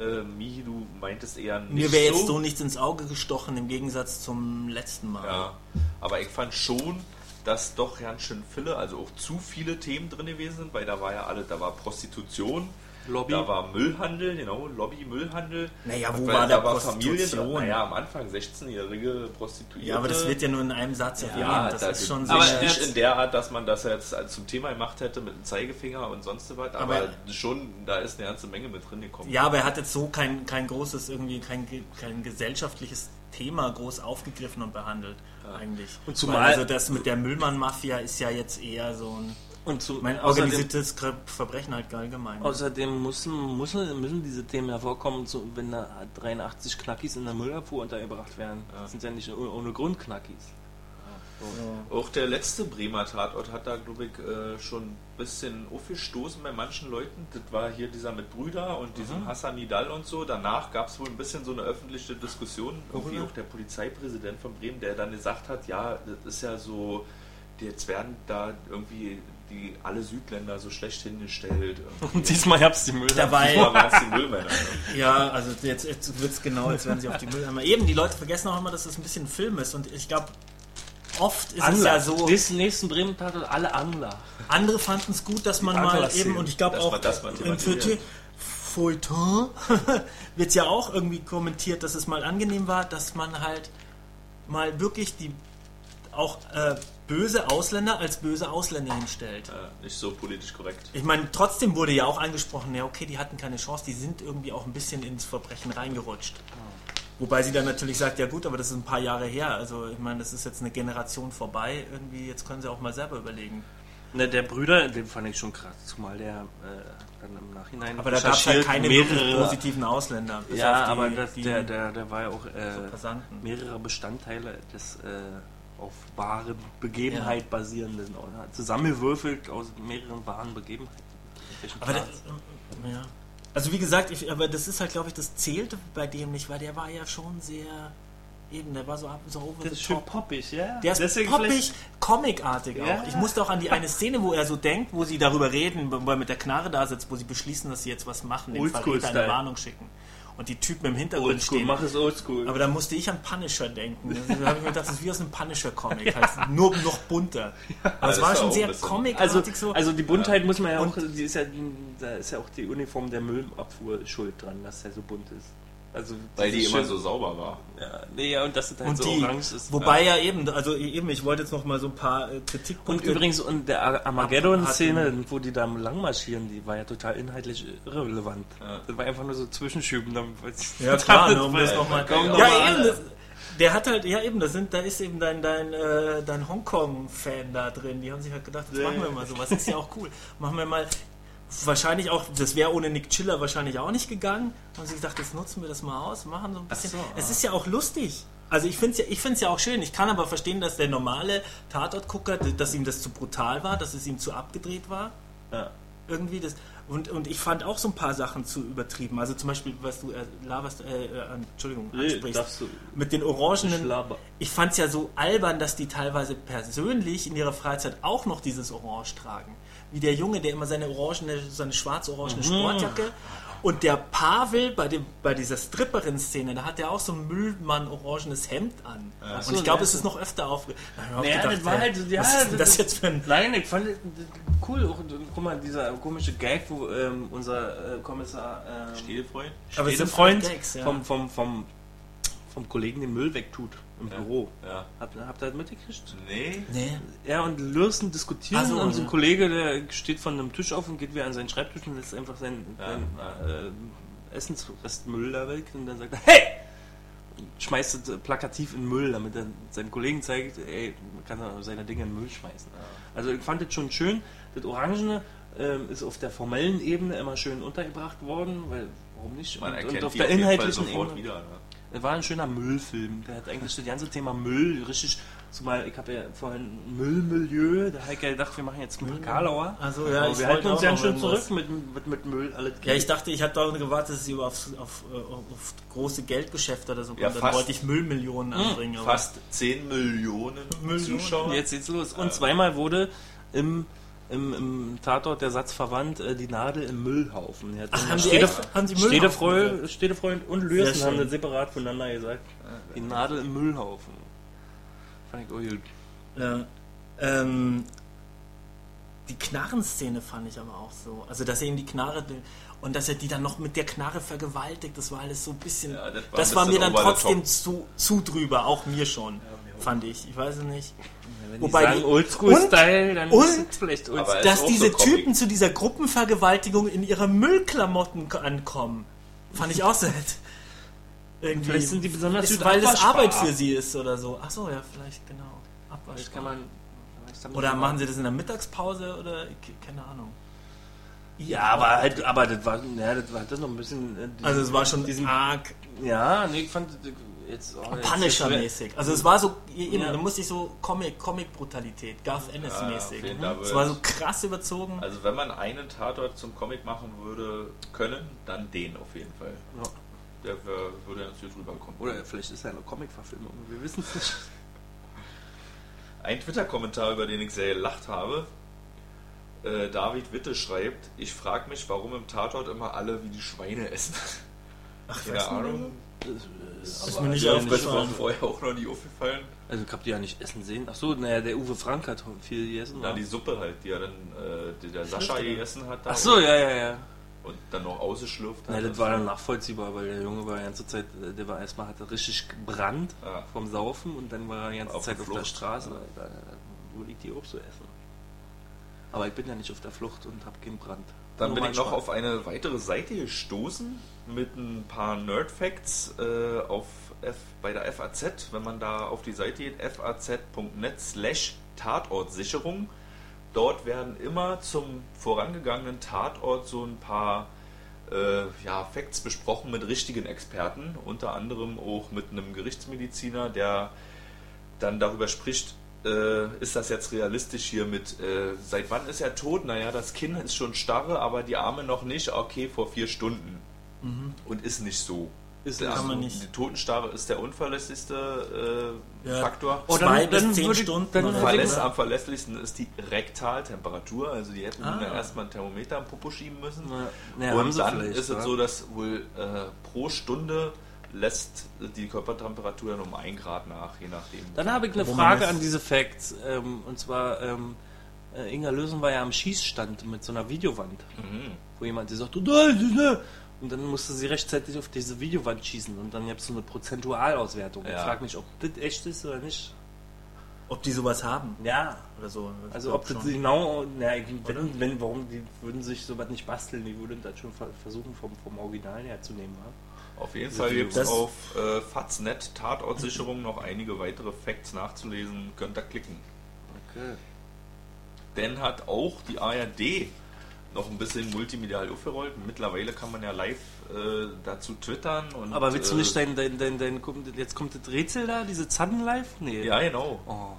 [SPEAKER 3] Äh, Michi, du meintest eher nicht
[SPEAKER 2] mir wäre jetzt
[SPEAKER 3] so.
[SPEAKER 2] nichts ins Auge gestochen im Gegensatz zum letzten Mal.
[SPEAKER 3] Ja, aber ich fand schon, dass doch ganz schön viele, also auch zu viele Themen drin gewesen sind, weil da war ja alle, da war Prostitution,
[SPEAKER 1] Lobby.
[SPEAKER 3] da war Müllhandel, genau, Lobby, Müllhandel.
[SPEAKER 2] Naja, wo war
[SPEAKER 3] da
[SPEAKER 2] der
[SPEAKER 3] war
[SPEAKER 2] Prostitution?
[SPEAKER 3] Familie, naja, am Anfang 16-jährige Prostituierte.
[SPEAKER 2] Ja, aber das wird ja nur in einem Satz erwähnt.
[SPEAKER 3] ja,
[SPEAKER 2] das
[SPEAKER 3] das
[SPEAKER 2] ist schon
[SPEAKER 1] aber
[SPEAKER 2] sehr.
[SPEAKER 3] nicht
[SPEAKER 1] jetzt-
[SPEAKER 3] in der Art, dass man das jetzt zum Thema gemacht hätte mit dem Zeigefinger und sonst was, aber,
[SPEAKER 2] Aber-
[SPEAKER 3] schon, da ist eine ganze Menge mit drin gekommen.
[SPEAKER 2] Ja, aber er hat jetzt so kein, kein großes, irgendwie kein, kein gesellschaftliches Thema groß aufgegriffen und behandelt, eigentlich.
[SPEAKER 1] Und zumal-
[SPEAKER 2] Weil also das mit der Müllmann-Mafia ist ja jetzt eher so ein
[SPEAKER 1] Und zu,
[SPEAKER 2] mein
[SPEAKER 1] außerdem,
[SPEAKER 2] organisiertes Verbrechen halt allgemein.
[SPEAKER 1] außerdem müssen, müssen, müssen diese Themen hervorkommen, so, wenn da 83 Knackis in der Müllabfuhr untergebracht werden. Das sind ja nicht ohne, ohne Grund Knackis.
[SPEAKER 3] Auch der letzte Bremer Tatort hat da, glaube ich, äh, schon ein bisschen aufgestoßen bei manchen Leuten. Das war hier dieser mit Brüder und diesem Hassan Nidal und so. Danach gab es wohl ein bisschen so eine öffentliche Diskussion. Irgendwie auch der Polizeipräsident von Bremen, der dann gesagt hat, ja, das ist ja so, jetzt werden da irgendwie die alle Südländer so schlecht hingestellt.
[SPEAKER 1] Und diesmal hab's die Müll.
[SPEAKER 2] Dabei,
[SPEAKER 3] Diesmal waren es die Müllmänner.
[SPEAKER 2] ja, also jetzt, jetzt wird es genau, jetzt werden sie auf die Mülleimer. Eben, die Leute vergessen auch immer, dass das ein bisschen ein Film ist. Und ich glaube, oft ist es
[SPEAKER 1] Angler.
[SPEAKER 2] ja so,
[SPEAKER 1] Nächsten, nächsten Bremen Tatort alle Angler.
[SPEAKER 2] andere fanden es gut, dass man mal eben, und ich glaube auch im. Feuilleton [LAUGHS] wird ja auch irgendwie kommentiert, dass es mal angenehm war, dass man halt mal wirklich die auch äh, böse Ausländer als böse Ausländer hinstellt.
[SPEAKER 3] Äh, nicht so politisch korrekt.
[SPEAKER 2] Ich meine, trotzdem wurde ja auch angesprochen, ja okay, die hatten keine Chance, die sind irgendwie auch ein bisschen ins Verbrechen reingerutscht. Wobei sie dann natürlich sagt, ja gut, aber das ist ein paar Jahre her. Also ich meine, das ist jetzt eine Generation vorbei. Irgendwie, jetzt können sie auch mal selber überlegen.
[SPEAKER 1] Ne, der Brüder, den fand ich schon krass, zumal der äh, dann im Nachhinein.
[SPEAKER 2] Aber da gab es halt keine wirklich
[SPEAKER 1] mehrere.
[SPEAKER 2] positiven Ausländer. bis
[SPEAKER 1] Ja,
[SPEAKER 2] auf die-
[SPEAKER 1] aber das,
[SPEAKER 2] die
[SPEAKER 1] der, der, der war ja auch äh,
[SPEAKER 2] Passanten.
[SPEAKER 1] mehrere Bestandteile des äh, auf wahre Begebenheit
[SPEAKER 2] Ja.
[SPEAKER 1] basierenden, oder? zusammengewürfelt aus mehreren wahren Begebenheiten.
[SPEAKER 2] Aber das, ja. Also wie gesagt, ich, aber das ist halt, glaube ich, das zählte bei dem nicht, weil der war ja schon sehr eben, der war so, ab- so over
[SPEAKER 1] das
[SPEAKER 2] the
[SPEAKER 1] ist schön poppig, ja.
[SPEAKER 2] Der ist
[SPEAKER 1] Deswegen
[SPEAKER 2] poppig, comicartig
[SPEAKER 1] Ja.
[SPEAKER 2] auch. Ich musste auch an die eine Szene, wo er so denkt, wo sie darüber reden, wo er mit der Knarre da sitzt, wo sie beschließen, dass sie jetzt was machen, den Verräter eine. Warnung schicken. Und die Typen im Hintergrund
[SPEAKER 1] Oldschool,
[SPEAKER 2] stehen.
[SPEAKER 1] mach es oldschool.
[SPEAKER 2] Aber da musste ich an Punisher denken. Da habe ich mir gedacht, das ist wie aus einem Punisher-Comic. Halt nur noch bunter. [LAUGHS] Aber es
[SPEAKER 3] das
[SPEAKER 2] war schon sehr comicartig
[SPEAKER 1] also,
[SPEAKER 2] so.
[SPEAKER 1] also die Buntheit muss man ja auch, die ist ja, da ist ja auch die Uniform der Müllabfuhr schuld dran, dass der so bunt ist. Also
[SPEAKER 3] Weil die immer so sauber war.
[SPEAKER 1] Ja, nee, ja, und dass es halt
[SPEAKER 2] und
[SPEAKER 1] so
[SPEAKER 2] die,
[SPEAKER 1] orange ist.
[SPEAKER 2] wobei ja. eben, also eben, ich wollte jetzt noch mal so ein paar äh,
[SPEAKER 1] Und
[SPEAKER 2] Kritikpunkte.
[SPEAKER 1] übrigens, und der Ar- Armageddon-Szene, wo die da lang marschieren, die war ja total inhaltlich irrelevant.
[SPEAKER 3] Ja.
[SPEAKER 1] Das war einfach nur so Zwischenschüben. Dann,
[SPEAKER 2] Ja klar, [LAUGHS] ne, um das nochmal. Ja,
[SPEAKER 3] noch mal
[SPEAKER 2] eben, das, der hat halt, ja eben, da sind, da ist eben dein, dein, äh, dein Hongkong-Fan da drin. Die haben sich halt gedacht, das machen wir mal sowas. Ist ja auch cool. Machen wir mal. Wahrscheinlich auch, das wäre ohne Nick Chiller wahrscheinlich auch nicht gegangen. Haben sie gedacht, jetzt nutzen wir das mal aus, machen so ein bisschen.
[SPEAKER 3] so,
[SPEAKER 2] es ist ja auch lustig. Also ich finde es ja, ich find's ja auch schön. Ich kann aber verstehen, dass der normale Tatortgucker, dass ihm das zu brutal war, dass es ihm zu abgedreht war
[SPEAKER 1] ja.
[SPEAKER 2] irgendwie das und, und ich fand auch so ein paar Sachen zu übertrieben. Also zum Beispiel, was du äh, laberst, äh, äh, Entschuldigung,
[SPEAKER 1] Nee,
[SPEAKER 2] ansprichst, mit den orangenen.
[SPEAKER 1] Schlabber.
[SPEAKER 2] Ich fand es ja so albern, dass die teilweise persönlich in ihrer Freizeit auch noch dieses Orange tragen. Wie der Junge, der immer seine orangene, seine schwarz-orangene Sportjacke. Und der Pavel bei, dem, bei dieser Stripperin-Szene, da hat er auch so ein Müllmann-orangenes Hemd an.
[SPEAKER 1] so,
[SPEAKER 2] und ich glaube,
[SPEAKER 1] ja.
[SPEAKER 2] es ist noch öfter auf. Da hab ich
[SPEAKER 1] Ja,
[SPEAKER 2] gedacht,
[SPEAKER 1] das war halt, ja,
[SPEAKER 2] was ist denn
[SPEAKER 1] das
[SPEAKER 2] das jetzt für ein.
[SPEAKER 1] Nein, ich fand das cool. Auch, guck mal, dieser komische Gag, wo ähm, unser äh, Kommissar ähm,
[SPEAKER 3] Stilfreund?
[SPEAKER 2] Aber es sind
[SPEAKER 1] Freund
[SPEAKER 2] Gags, ja.
[SPEAKER 1] vom, vom, vom, vom Kollegen den Müll wegtut im Büro.
[SPEAKER 3] Ja.
[SPEAKER 1] Habt, habt ihr das mitgekriegt?
[SPEAKER 3] Nee.
[SPEAKER 2] Nee.
[SPEAKER 1] Er und Lürsen diskutieren
[SPEAKER 2] Ach so,
[SPEAKER 1] und so ein
[SPEAKER 2] ja.
[SPEAKER 1] Kollege, der steht von einem Tisch auf und geht wieder an seinen Schreibtisch und lässt einfach sein,
[SPEAKER 3] Ja,
[SPEAKER 1] sein Äh, Essensrestmüll da weg und dann sagt er, hey! Und schmeißt es plakativ in Müll, damit er seinen Kollegen zeigt, ey, man kann seine Dinge in Müll schmeißen. Also ich fand das schon schön. Das Orangene ähm, ist auf der formellen Ebene immer schön untergebracht worden, weil warum nicht?
[SPEAKER 3] Man
[SPEAKER 1] und,
[SPEAKER 3] erkennt
[SPEAKER 1] und auf
[SPEAKER 3] die
[SPEAKER 1] der inhaltlichen Ebene.
[SPEAKER 3] wieder. Ne?
[SPEAKER 1] Es war ein schöner Müllfilm. Der hat eigentlich das ganze Thema Müll richtig. Zumal ich habe ja vorhin Müllmilieu, da habe ich ja gedacht, wir machen jetzt einen Karlauer.
[SPEAKER 2] Also, ja,
[SPEAKER 1] wir halten uns ja schon zurück mit, mit, mit Müll. Alles
[SPEAKER 2] Ja, ich dachte, ich hatte da gewartet, dass sie auf, auf, äh, auf große Geldgeschäfte oder so kommt.
[SPEAKER 3] Ja,
[SPEAKER 2] Dann
[SPEAKER 3] fast.
[SPEAKER 2] wollte ich Müllmillionen anbringen. aber-
[SPEAKER 3] Fast 10 Millionen
[SPEAKER 2] Millionen,
[SPEAKER 3] Zuschauer.
[SPEAKER 1] Jetzt geht's los. Und zweimal wurde im, im, im Tatort der Satz verwandt, äh, die Nadel im Müllhaufen. Hat
[SPEAKER 2] Ach, haben die echt- haben die Müllhaufen
[SPEAKER 1] Städtefreund,
[SPEAKER 2] gesagt?
[SPEAKER 1] Städtefreund und Lürsen haben das separat voneinander gesagt. Die Nadel im Müllhaufen. Fand ich auch gut.
[SPEAKER 2] Ja. Ähm, die Knarrenszene fand ich aber auch so. Also, dass er ihm die Knarre und dass er die dann noch mit der Knarre vergewaltigt, das war alles so ein bisschen.
[SPEAKER 3] Ja, das war
[SPEAKER 2] das war mir dann trotzdem zu, zu drüber, auch mir schon, fand ich. Ich weiß es nicht.
[SPEAKER 1] Wenn
[SPEAKER 2] Wobei
[SPEAKER 1] die sagen Oldschool-Style, dann
[SPEAKER 2] und-
[SPEAKER 1] ist es vielleicht
[SPEAKER 3] Aber
[SPEAKER 1] Oldschool.
[SPEAKER 3] ist
[SPEAKER 2] Dass
[SPEAKER 3] auch
[SPEAKER 2] diese
[SPEAKER 3] so.
[SPEAKER 2] Typen zu dieser Gruppenvergewaltigung in ihrer Müllklamotten ankommen, fand ich auch [LAUGHS] sehr. Irgendwie.
[SPEAKER 1] Vielleicht sind die besonders
[SPEAKER 2] ist, weil das Arbeit für sie ist oder so. Ach so, ja, vielleicht genau. Abwasch.
[SPEAKER 1] Vielleicht kann man. vielleicht
[SPEAKER 2] Oder
[SPEAKER 1] mal-
[SPEAKER 2] machen sie das in der Mittagspause oder ke- keine Ahnung.
[SPEAKER 1] Ja, aber halt, aber das war, ja, das war das noch ein bisschen. äh,
[SPEAKER 2] Also es war schon
[SPEAKER 1] diesen,
[SPEAKER 2] arg.
[SPEAKER 1] Ja, nee, ich fand, jetzt, oh, jetzt-
[SPEAKER 2] Punisher-mäßig. Also es war so, eben,
[SPEAKER 1] Ja.
[SPEAKER 2] da musste ich so Comic, Comic-Brutalität, Garth Ennis-mäßig. Mhm.
[SPEAKER 3] da
[SPEAKER 2] es war so krass überzogen.
[SPEAKER 3] Also wenn man einen Tatort zum Comic machen würde können, dann den auf jeden Fall.
[SPEAKER 1] Ja.
[SPEAKER 3] Der würde jetzt hier drüber kommen.
[SPEAKER 1] Oder vielleicht ist ja eine Comic-Verfilmung, wir wissen es nicht. [LAUGHS]
[SPEAKER 3] Ein Twitter-Kommentar, über den ich sehr gelacht habe. Äh, David Witte schreibt, ich frage mich, warum im Tatort immer alle wie die Schweine essen.
[SPEAKER 2] Ach,
[SPEAKER 3] Keine
[SPEAKER 2] weißt
[SPEAKER 3] Ahnung.
[SPEAKER 2] Ist mir nicht
[SPEAKER 3] Ja,
[SPEAKER 2] aufgefallen.
[SPEAKER 3] Das vorher auch noch nie aufgefallen.
[SPEAKER 1] Also ich hab die ja nicht essen sehen. Ach so, naja, der Uwe Frank hat viel gegessen.
[SPEAKER 3] Na,
[SPEAKER 1] wa?
[SPEAKER 3] die Suppe halt, die er dann, äh, die der Sascha gegessen hat. Da
[SPEAKER 1] Ach so, ja, ja, ja.
[SPEAKER 3] Und dann noch ausgeschlürft hat.
[SPEAKER 1] Na, das war dann nachvollziehbar, weil der Junge war die ganze Zeit, äh, der war erstmal, hatte richtig gebrannt
[SPEAKER 3] Ja.
[SPEAKER 1] vom Saufen und dann war er die ganze
[SPEAKER 3] Auf
[SPEAKER 1] Zeit
[SPEAKER 3] der
[SPEAKER 1] auf der
[SPEAKER 3] Flucht.
[SPEAKER 1] Straße.
[SPEAKER 3] Ja.
[SPEAKER 1] Da, würde ich die auch so essen. Aber ich bin ja nicht auf der Flucht und hab keinen Brand.
[SPEAKER 3] Dann
[SPEAKER 1] Nur
[SPEAKER 3] bin ich noch auf eine weitere Seite gestoßen mit ein paar Nerd-Facts äh, auf F, bei der FAZ. Wenn man da auf die Seite geht, faz.net slash Tatortsicherung. Dort werden immer zum vorangegangenen Tatort so ein paar äh, ja, Facts besprochen mit richtigen Experten, unter anderem auch mit einem Gerichtsmediziner, der dann darüber spricht, äh, ist das jetzt realistisch hier mit, äh, seit wann ist er tot? Naja, das Kinn ist schon starre, aber die Arme noch nicht. Okay, vor vier Stunden. Und ist nicht so.
[SPEAKER 1] Ist
[SPEAKER 3] Also,
[SPEAKER 1] nicht.
[SPEAKER 2] Kann man nicht.
[SPEAKER 3] Die Totenstarre ist der unverlässlichste äh,
[SPEAKER 2] Ja.
[SPEAKER 3] Faktor.
[SPEAKER 1] Oh,
[SPEAKER 2] Zwei
[SPEAKER 1] dann-
[SPEAKER 2] bis
[SPEAKER 1] dann
[SPEAKER 2] zehn Stunden.
[SPEAKER 1] dann
[SPEAKER 2] oder oder?
[SPEAKER 3] am verlässlichsten ist die Rektaltemperatur, also die hätten
[SPEAKER 2] Ah.
[SPEAKER 3] ja erstmal ein Thermometer am Popo schieben müssen.
[SPEAKER 1] Na, na, haben
[SPEAKER 3] Und dann ist es
[SPEAKER 1] wa?
[SPEAKER 3] so, dass wohl äh, pro Stunde lässt die Körpertemperatur dann um 1 Grad nach, je nachdem.
[SPEAKER 1] Dann habe ich eine Frage an diese Facts. Ähm, und zwar, ähm, äh, Inga Lösen war ja am Schießstand mit so einer Videowand,
[SPEAKER 3] Mhm.
[SPEAKER 1] wo jemand gesagt hat. Und dann musste sie rechtzeitig auf diese Videowand schießen und dann gibt es so eine Prozentualauswertung. Ich
[SPEAKER 3] Ja.
[SPEAKER 1] frage mich, ob das echt ist oder nicht.
[SPEAKER 2] Ob die sowas haben
[SPEAKER 1] Ja,
[SPEAKER 2] oder so.
[SPEAKER 1] also
[SPEAKER 2] glaub
[SPEAKER 1] ob das genau, na, ich- wenn, wenn, warum, die würden sich sowas nicht basteln, die würden das schon ver- versuchen vom, vom Original her zu nehmen. wa?
[SPEAKER 3] Auf jeden Fall gibt es auf äh, Faznet Tatortsicherung noch einige weitere Facts nachzulesen. Könnt ihr klicken.
[SPEAKER 1] Okay.
[SPEAKER 3] Denn hat auch die ARD noch ein bisschen multimedial aufgerollt. Mittlerweile kann man ja live äh, dazu twittern. Und,
[SPEAKER 1] Aber willst du
[SPEAKER 3] äh,
[SPEAKER 1] nicht dein, dein, dein, dein, kommt- jetzt kommt das Rätsel da, diese Zannen live? Nee.
[SPEAKER 3] Ja, genau.
[SPEAKER 1] Oh.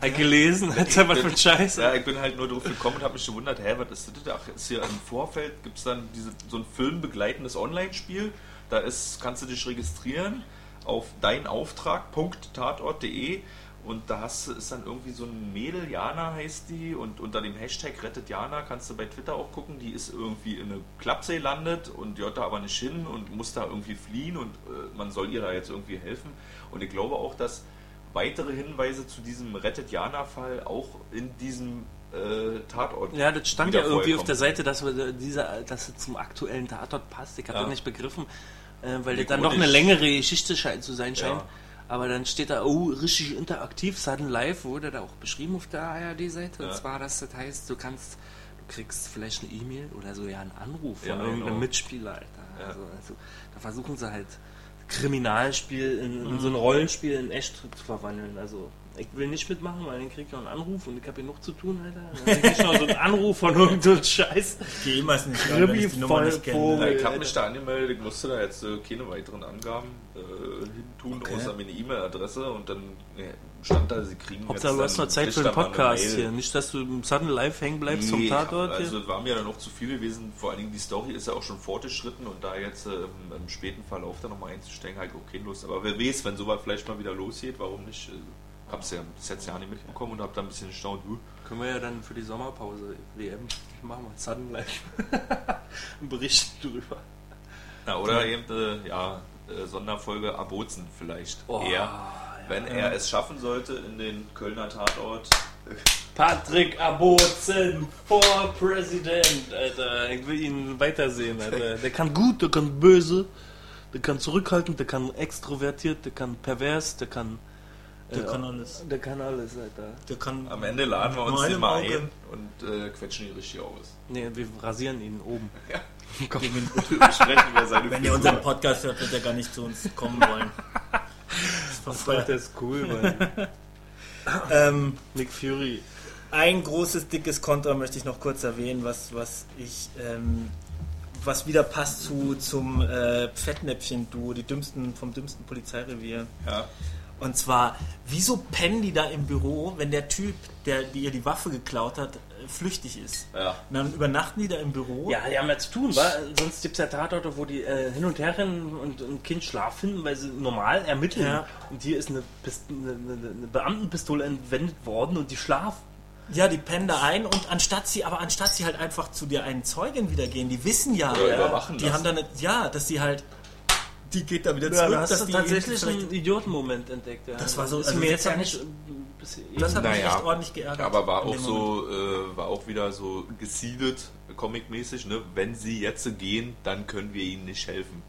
[SPEAKER 1] Hat gelesen, hat er was für ein Scheiß.
[SPEAKER 3] Ja, ich bin halt nur drauf gekommen und habe mich gewundert, hä, was ist das? Ach, ist hier im Vorfeld, gibt es dann diese, so ein filmbegleitendes Online-Spiel. Da ist, kannst du dich registrieren auf deinauftrag.tatort.de und da hast, du- ist dann irgendwie so ein Mädel, Jana heißt die, und unter dem Hashtag rettet Jana kannst du bei Twitter auch gucken, die ist irgendwie in eine Klappsee landet und die hört da aber nicht hin und muss da irgendwie fliehen und äh, man soll ihr da jetzt irgendwie helfen. Und ich glaube auch, dass weitere Hinweise zu diesem Rettet Jana-Fall auch in diesem äh, Tatort.
[SPEAKER 1] Ja, das stand ja irgendwie auf der Seite, dass, wir dieser, dass es zum aktuellen Tatort passt. Ich habe
[SPEAKER 3] Ja.
[SPEAKER 1] das nicht begriffen, äh, weil das dann doch eine längere Geschichte zu sein scheint.
[SPEAKER 3] Ja.
[SPEAKER 1] Aber dann steht da, oh, richtig interaktiv, Sudden Live wurde da auch beschrieben auf der ARD-Seite. Und
[SPEAKER 3] Ja.
[SPEAKER 1] zwar, dass das heißt, du kannst, du kriegst vielleicht eine E-Mail oder so ja einen Anruf von
[SPEAKER 3] Ja,
[SPEAKER 1] irgendeinem
[SPEAKER 3] genau.
[SPEAKER 1] Mitspieler, Alter.
[SPEAKER 3] Ja.
[SPEAKER 1] Also, also, da versuchen sie halt Kriminalspiel in,
[SPEAKER 3] Mhm.
[SPEAKER 1] in so ein Rollenspiel in echt zu verwandeln. Also ich will nicht mitmachen, weil dann krieg ich noch einen Anruf und ich habe genug zu tun, Alter. Dann krieg ich noch so einen Anruf von irgendeinem Scheiß.
[SPEAKER 2] Ich gehe immer nicht ran, wenn ich die Nummer nicht kenne.
[SPEAKER 3] Ich habe mich da angemeldet, ich musste da jetzt äh, keine weiteren Angaben äh, tun,
[SPEAKER 2] Okay.
[SPEAKER 3] außer meine E-Mail-Adresse und dann äh, stand da, sie kriegen
[SPEAKER 1] Hauptsache, du
[SPEAKER 3] jetzt
[SPEAKER 1] hast
[SPEAKER 3] dann-
[SPEAKER 1] noch Zeit für den
[SPEAKER 3] mal
[SPEAKER 1] Podcast hier. Nicht, dass du im Sudden Live hängen bleibst vom
[SPEAKER 3] Nee,
[SPEAKER 1] Tatort
[SPEAKER 3] Also
[SPEAKER 1] hier.
[SPEAKER 3] es war mir dann noch zu viel gewesen, vor allen Dingen die Story ist ja auch schon fortgeschritten und da jetzt äh, im, im späten Verlauf da nochmal einzusteigen, halt okay Lust. Aber wer weiß, wenn sowas vielleicht mal wieder losgeht, warum nicht? Äh, hab's ja bis jetzt ja nicht mitbekommen und hab da ein bisschen gestaunt, huh,
[SPEAKER 1] Können wir ja dann für die Sommerpause WM machen wir Sudden Live. [LAUGHS] Einen Bericht drüber.
[SPEAKER 3] Na, oder eben, äh, ja, äh, Sonderfolge Abozen vielleicht
[SPEAKER 1] Oh,
[SPEAKER 3] eher.
[SPEAKER 1] ja.
[SPEAKER 3] Wenn er es schaffen sollte in den Kölner Tatort.
[SPEAKER 1] Patrick Abozen, for President, Alter. Ich will ihn weitersehen, Alter. [LAUGHS] Der kann gut, der kann böse, der kann zurückhaltend, der kann extrovertiert, der kann pervers, der kann.
[SPEAKER 2] Der
[SPEAKER 1] äh,
[SPEAKER 2] kann alles.
[SPEAKER 1] Der kann alles, Alter.
[SPEAKER 2] Der kann
[SPEAKER 3] Am Ende laden wir uns den mal
[SPEAKER 2] Auge.
[SPEAKER 3] ein und äh, quetschen ihn richtig aus.
[SPEAKER 1] Nee, wir rasieren ihn oben. [LAUGHS]
[SPEAKER 3] Ja. Seine
[SPEAKER 2] Wenn ihr unseren Podcast hört, wird er gar nicht zu uns kommen wollen. [LAUGHS] Das
[SPEAKER 1] der ist cool, [LAUGHS] Mann.
[SPEAKER 2] ähm,
[SPEAKER 1] Nick Fury.
[SPEAKER 2] ein großes, dickes Kontra möchte ich noch kurz erwähnen, was, was ich ähm, was wieder passt zu, zum äh, Fettnäpfchen-Duo, die dümmsten vom dümmsten Polizeirevier.
[SPEAKER 3] Ja.
[SPEAKER 2] Und zwar, wieso pennen die da im Büro, wenn der Typ, der die ihr die Waffe geklaut hat, äh, flüchtig ist?
[SPEAKER 3] Ja.
[SPEAKER 2] Und dann übernachten die da im Büro.
[SPEAKER 1] Ja, die haben ja zu tun, wa? Sonst gibt es ja Tatorte, wo die äh, hin und her rennen und ein Kind Schlaf finden, weil sie normal ermitteln.
[SPEAKER 2] Ja.
[SPEAKER 1] Und hier ist eine, Pist eine, eine, Beamtenpistole entwendet worden und die schlafen.
[SPEAKER 2] Ja, die pennen da ein und anstatt sie, aber anstatt sie halt einfach zu der einen Zeugin wieder gehen, die wissen ja,
[SPEAKER 3] Oder überwachen
[SPEAKER 2] die
[SPEAKER 3] lassen.
[SPEAKER 2] haben dann, ja, dass sie halt, die geht da wieder
[SPEAKER 1] Ja,
[SPEAKER 2] zurück,
[SPEAKER 1] da hast du tatsächlich einen Idiotenmoment entdeckt. Ja.
[SPEAKER 2] Das war so-
[SPEAKER 1] ist
[SPEAKER 2] also
[SPEAKER 1] mir
[SPEAKER 2] das
[SPEAKER 1] jetzt ja nicht.
[SPEAKER 2] mich-
[SPEAKER 1] eben-
[SPEAKER 2] Das hat mich
[SPEAKER 3] Naja.
[SPEAKER 2] echt ordentlich geärgert.
[SPEAKER 3] Aber war auch so, äh, war auch wieder so gesiedelt, comic-mäßig, ne? Wenn sie jetzt gehen, dann können wir ihnen nicht helfen.